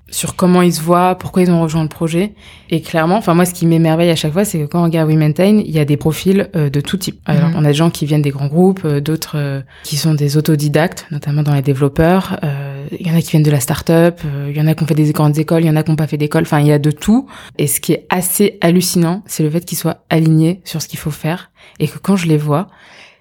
[SPEAKER 2] sur comment ils se voient, pourquoi ils ont rejoint le projet. Et clairement, enfin moi ce qui m'émerveille à chaque fois, c'est que quand on regarde We Maintain, il y a des profils euh, de tout type. Alors
[SPEAKER 1] Mhm.
[SPEAKER 2] on a des gens qui viennent des grands groupes, d'autres qui sont des autodidactes, notamment dans les développeurs. Euh, Il y en a qui viennent de la start-up, euh, il y en a qui ont fait des grandes écoles, il y en a qui n'ont pas fait d'école. Enfin, il y a de tout. Et ce qui est assez hallucinant, c'est le fait qu'ils soient alignés sur ce qu'il faut faire et que quand je les vois,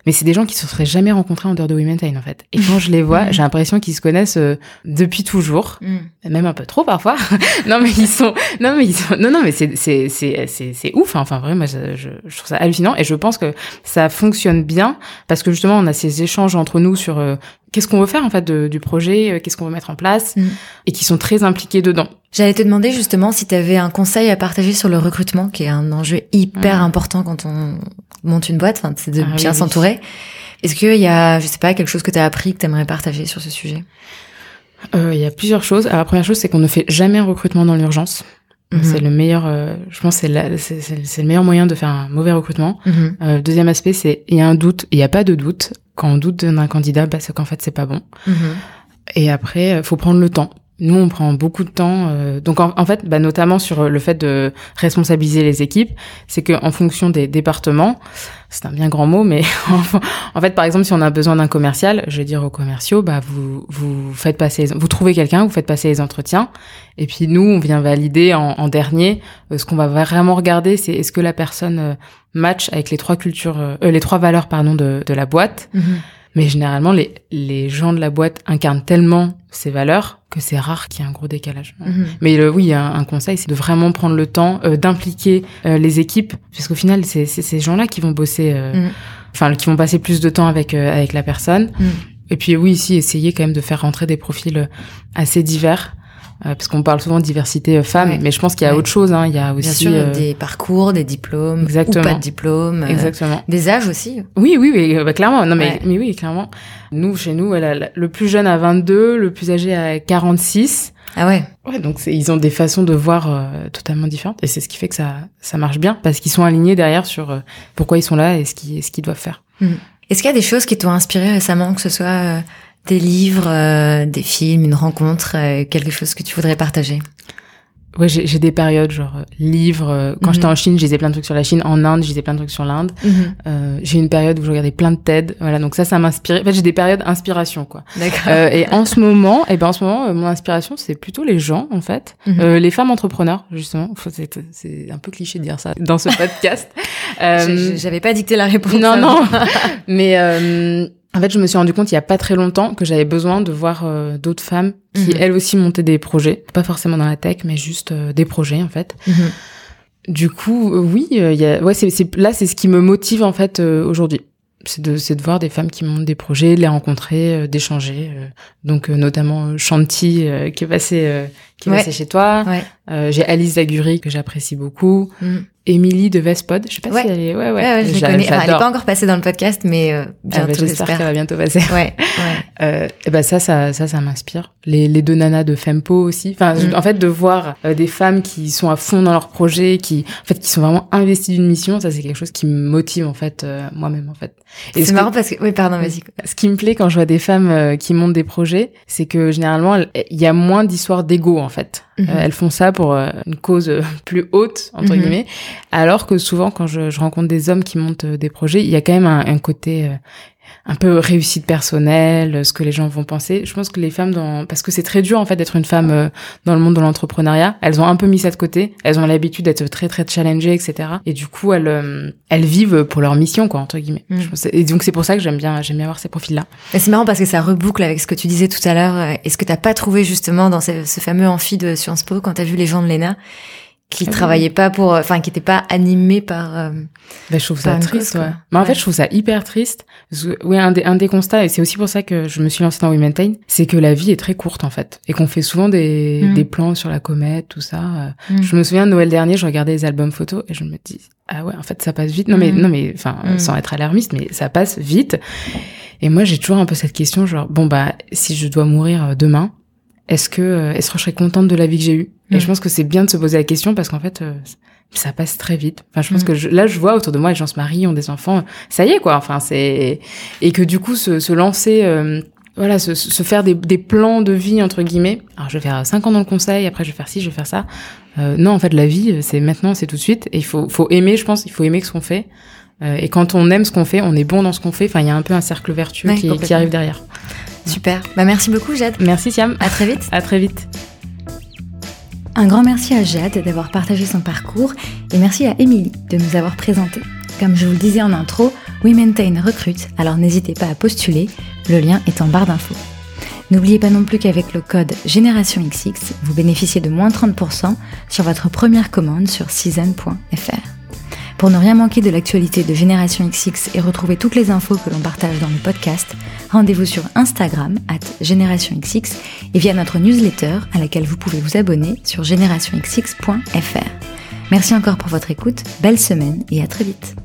[SPEAKER 2] mais c'est des gens qui se seraient jamais rencontrés en dehors de We Maintain en fait. Et quand je les vois,
[SPEAKER 1] Mhm.
[SPEAKER 2] j'ai l'impression qu'ils se connaissent euh, depuis toujours,
[SPEAKER 1] Mhm.
[SPEAKER 2] même un peu trop parfois. non mais ils sont, non mais ils sont, non non mais c'est c'est c'est c'est c'est ouf. hein. Enfin vraiment, moi je, je je trouve ça hallucinant et je pense que ça fonctionne bien parce que justement on a ces échanges entre nous sur euh, qu'est-ce qu'on veut faire en fait de- du projet, euh, qu'est-ce qu'on veut mettre en place
[SPEAKER 1] Mhm.
[SPEAKER 2] et qui sont très impliqués dedans.
[SPEAKER 1] J'allais te demander justement si tu avais un conseil à partager sur le recrutement, qui est un enjeu hyper important quand on monte une boîte, c'est de
[SPEAKER 2] Ah
[SPEAKER 1] bien
[SPEAKER 2] oui.
[SPEAKER 1] s'entourer. Est-ce qu'il y a, je sais pas, quelque chose que tu as appris que tu aimerais partager sur ce sujet?
[SPEAKER 2] Euh, Il y a plusieurs choses. Alors, la première chose, c'est qu'on ne fait jamais un recrutement dans l'urgence.
[SPEAKER 1] Mhm.
[SPEAKER 2] C'est le meilleur, euh, je pense, c'est le meilleur moyen de faire un mauvais recrutement.
[SPEAKER 1] Mhm.
[SPEAKER 2] Euh, deuxième aspect, c'est il y a un doute, il n'y a pas de doute. Quand on doute d'un candidat, bah, c'est qu'en fait c'est pas bon.
[SPEAKER 1] Mhm.
[SPEAKER 2] Et après, euh, faut prendre le temps. Nous, on prend beaucoup de temps. euh, donc, en, en fait, bah, notamment sur euh, le fait de responsabiliser les équipes, c'est que en fonction des départements, c'est un bien grand mot, mais en, fait, par exemple, si on a besoin d'un commercial, je vais dire aux commerciaux, bah, vous vous faites passer, vous trouvez quelqu'un, vous faites passer les entretiens, et puis nous, on vient valider en, en dernier. Euh, ce qu'on va vraiment regarder, c'est est-ce que la personne euh, match avec les trois cultures, euh, les trois valeurs, pardon, de, de la boîte.
[SPEAKER 1] Mhm.
[SPEAKER 2] Mais généralement, les, les gens de la boîte incarnent tellement ces valeurs que c'est rare qu'il y ait un gros décalage.
[SPEAKER 1] Mhm.
[SPEAKER 2] Mais le, oui, un, un conseil, c'est de vraiment prendre le temps euh, d'impliquer euh, les équipes, puisqu'au final, c'est ces gens-là qui vont bosser, euh,
[SPEAKER 1] Mhm.
[SPEAKER 2] enfin, qui vont passer plus de temps avec euh, avec la personne.
[SPEAKER 1] Mhm.
[SPEAKER 2] Et puis oui, ici, essayer quand même de faire rentrer des profils euh, assez divers, euh, parce qu'on parle souvent de diversité euh, femmes,
[SPEAKER 1] Ouais.
[SPEAKER 2] mais je pense qu'il y a
[SPEAKER 1] Ouais.
[SPEAKER 2] autre chose. Hein, il y a aussi
[SPEAKER 1] Bien sûr,
[SPEAKER 2] euh,
[SPEAKER 1] des parcours, des diplômes,
[SPEAKER 2] Exactement.
[SPEAKER 1] ou pas de diplôme, euh,
[SPEAKER 2] exactement.
[SPEAKER 1] des âges aussi.
[SPEAKER 2] Oui, oui, oui, bah, clairement. Non, mais,
[SPEAKER 1] Ouais.
[SPEAKER 2] mais oui, clairement. Nous, chez nous, elle a- la- le plus jeune à 22, le plus âgé à 46.
[SPEAKER 1] Ah ouais.
[SPEAKER 2] Ouais, donc ils ont des façons de voir euh, totalement différentes. Et c'est ce qui fait que ça, ça marche bien, parce qu'ils sont alignés derrière sur euh, pourquoi ils sont là et ce qu'ils ce qu'ils doivent faire.
[SPEAKER 1] Mhm. Est-ce qu'il y a des choses qui t'ont inspiré récemment, que ce soit euh, des livres, des films, une rencontre, quelque chose que tu voudrais partager?
[SPEAKER 2] Ouais, j'ai des périodes, genre euh, livres. Euh, quand j'étais mhm. en Chine, j'ai plein de trucs sur la Chine. En Inde, j'ai plein de trucs sur l'Inde. Mhm. euh, j'ai une période où je regardais plein de TED. Voilà, donc ça, ça m'inspire. En fait, j'ai des périodes inspiration, quoi.
[SPEAKER 1] D'accord.
[SPEAKER 2] Euh, et en ce moment, et eh ben en ce moment, euh, mon inspiration, c'est plutôt les gens, en fait, mhm. les femmes entrepreneurs, justement. C'est un peu cliché de dire ça dans ce podcast.
[SPEAKER 1] J'avais pas dicté la réponse.
[SPEAKER 2] Non, non. Mais en fait, je me suis rendu compte il y a pas très longtemps que j'avais besoin de voir euh, d'autres femmes qui mhm. elles aussi montaient des projets, pas forcément dans la tech, mais juste euh, des projets en fait. Mhm. Du coup, euh, oui, il y a, ouais, c'est, là, c'est ce qui me motive en fait aujourd'hui. C'est de, c'est de voir des femmes qui montent des projets, de les rencontrer, d'échanger. donc notamment Shanti qui est passé, qui est chez toi. Ouais. j'ai Alice Zaguri que j'apprécie beaucoup. Mm. Émilie de Vespod. Je sais pas si elle est. Ouais, ouais.
[SPEAKER 1] ouais, je connais. elle est pas encore passée dans le podcast, mais euh,
[SPEAKER 2] bientôt. Ah bah, j'espère qu'elle va bientôt passer.
[SPEAKER 1] Ouais. ouais.
[SPEAKER 2] Euh, et ben ça, ça, ça, ça m'inspire. Les, les deux nanas de Fempo aussi. Enfin, mm. en fait, de voir euh, des femmes qui sont à fond dans leur projet, qui, en fait, qui sont vraiment investies d'une mission, ça c'est quelque chose qui me motive en fait euh, moi-même en fait.
[SPEAKER 1] C'est marrant parce que, oui, pardon, vas-y.
[SPEAKER 2] Ce qui me plaît quand je vois des femmes euh, qui montent des projets, c'est que généralement il y a moins d'histoires d'ego en fait. Mhm. elles font ça pour une cause plus haute entre mhm. guillemets alors que souvent, quand je, je, rencontre des hommes qui montent euh, des projets, il y a quand même un, un côté euh, un peu réussite personnelle, ce que les gens vont penser. Je pense que les femmes, dans... parce que c'est très dur en fait d'être une femme euh, dans le monde de l'entrepreneuriat, elles ont un peu mis ça de côté. Elles ont l'habitude d'être très très challengées, etc. Et du coup, elles elles vivent pour leur mission, quoi, entre guillemets. Mm. Et donc c'est pour ça que j'aime bien j'aime bien voir ces profils-là.
[SPEAKER 1] C'est marrant parce que ça reboucle avec ce que tu disais tout à l'heure. Est-ce que t'as pas trouvé justement dans ce, ce fameux amphi de Sciences Po quand t'as vu les gens de l'ENA qui ah travaillait pas pour enfin qui était pas animé par euh,
[SPEAKER 2] ben, je trouve ça triste ouais. mais en fait je trouve ça hyper triste. Oui un des un des constats et c'est aussi pour ça que je me suis lancée dans We Maintain c'est que la vie est très courte en fait. Et qu'on fait souvent des mm. des plans sur la comète tout ça mm. je me souviens de Noël dernier je regardais les albums photos et je me dis ah ouais en fait ça passe vite. Non mais mm. non mais enfin sans être alarmiste mais ça passe vite. Et moi j'ai toujours un peu cette question genre bon bah si je dois mourir euh, demain est-ce que euh, est-ce que je serais contente de la vie que j'ai eue? Et mm. je pense que c'est bien de se poser la question parce qu'en fait euh, ça passe très vite. Enfin, je pense mm. que là je vois autour de moi les gens se marient, ont des enfants, ça y est quoi. Enfin, c'est et que du coup se, se lancer euh, voilà, se, se faire des, des, plans de vie entre guillemets. Alors je vais faire cinq ans dans le conseil, après je vais faire ci, je vais faire ça. non, en fait, la vie, c'est maintenant, c'est tout de suite. Et il faut, faut aimer, je pense, il faut aimer ce qu'on fait. Et quand on aime ce qu'on fait, on est bon dans ce qu'on fait. Enfin, il y a un peu un cercle vertueux qui, qui, arrive derrière.
[SPEAKER 1] Super. Bah, merci beaucoup, Jade.
[SPEAKER 2] Merci, Siam.
[SPEAKER 1] À très vite.
[SPEAKER 2] À très vite.
[SPEAKER 1] Un grand merci à Jade d'avoir partagé son parcours et merci à Émilie de nous avoir présenté. Comme je vous le disais en intro, We Maintain recrute, alors n'hésitez pas à postuler, le lien est en barre d'infos. N'oubliez pas non plus qu'avec le code Génération XX, vous bénéficiez de moins 30% sur votre première commande sur season.fr. Pour ne rien manquer de l'actualité de Génération XX et retrouver toutes les infos que l'on partage dans le podcast, rendez-vous sur Instagram, at Génération et via notre newsletter à laquelle vous pouvez vous abonner sur générationxx.fr. Merci encore pour votre écoute, belle semaine et à très vite.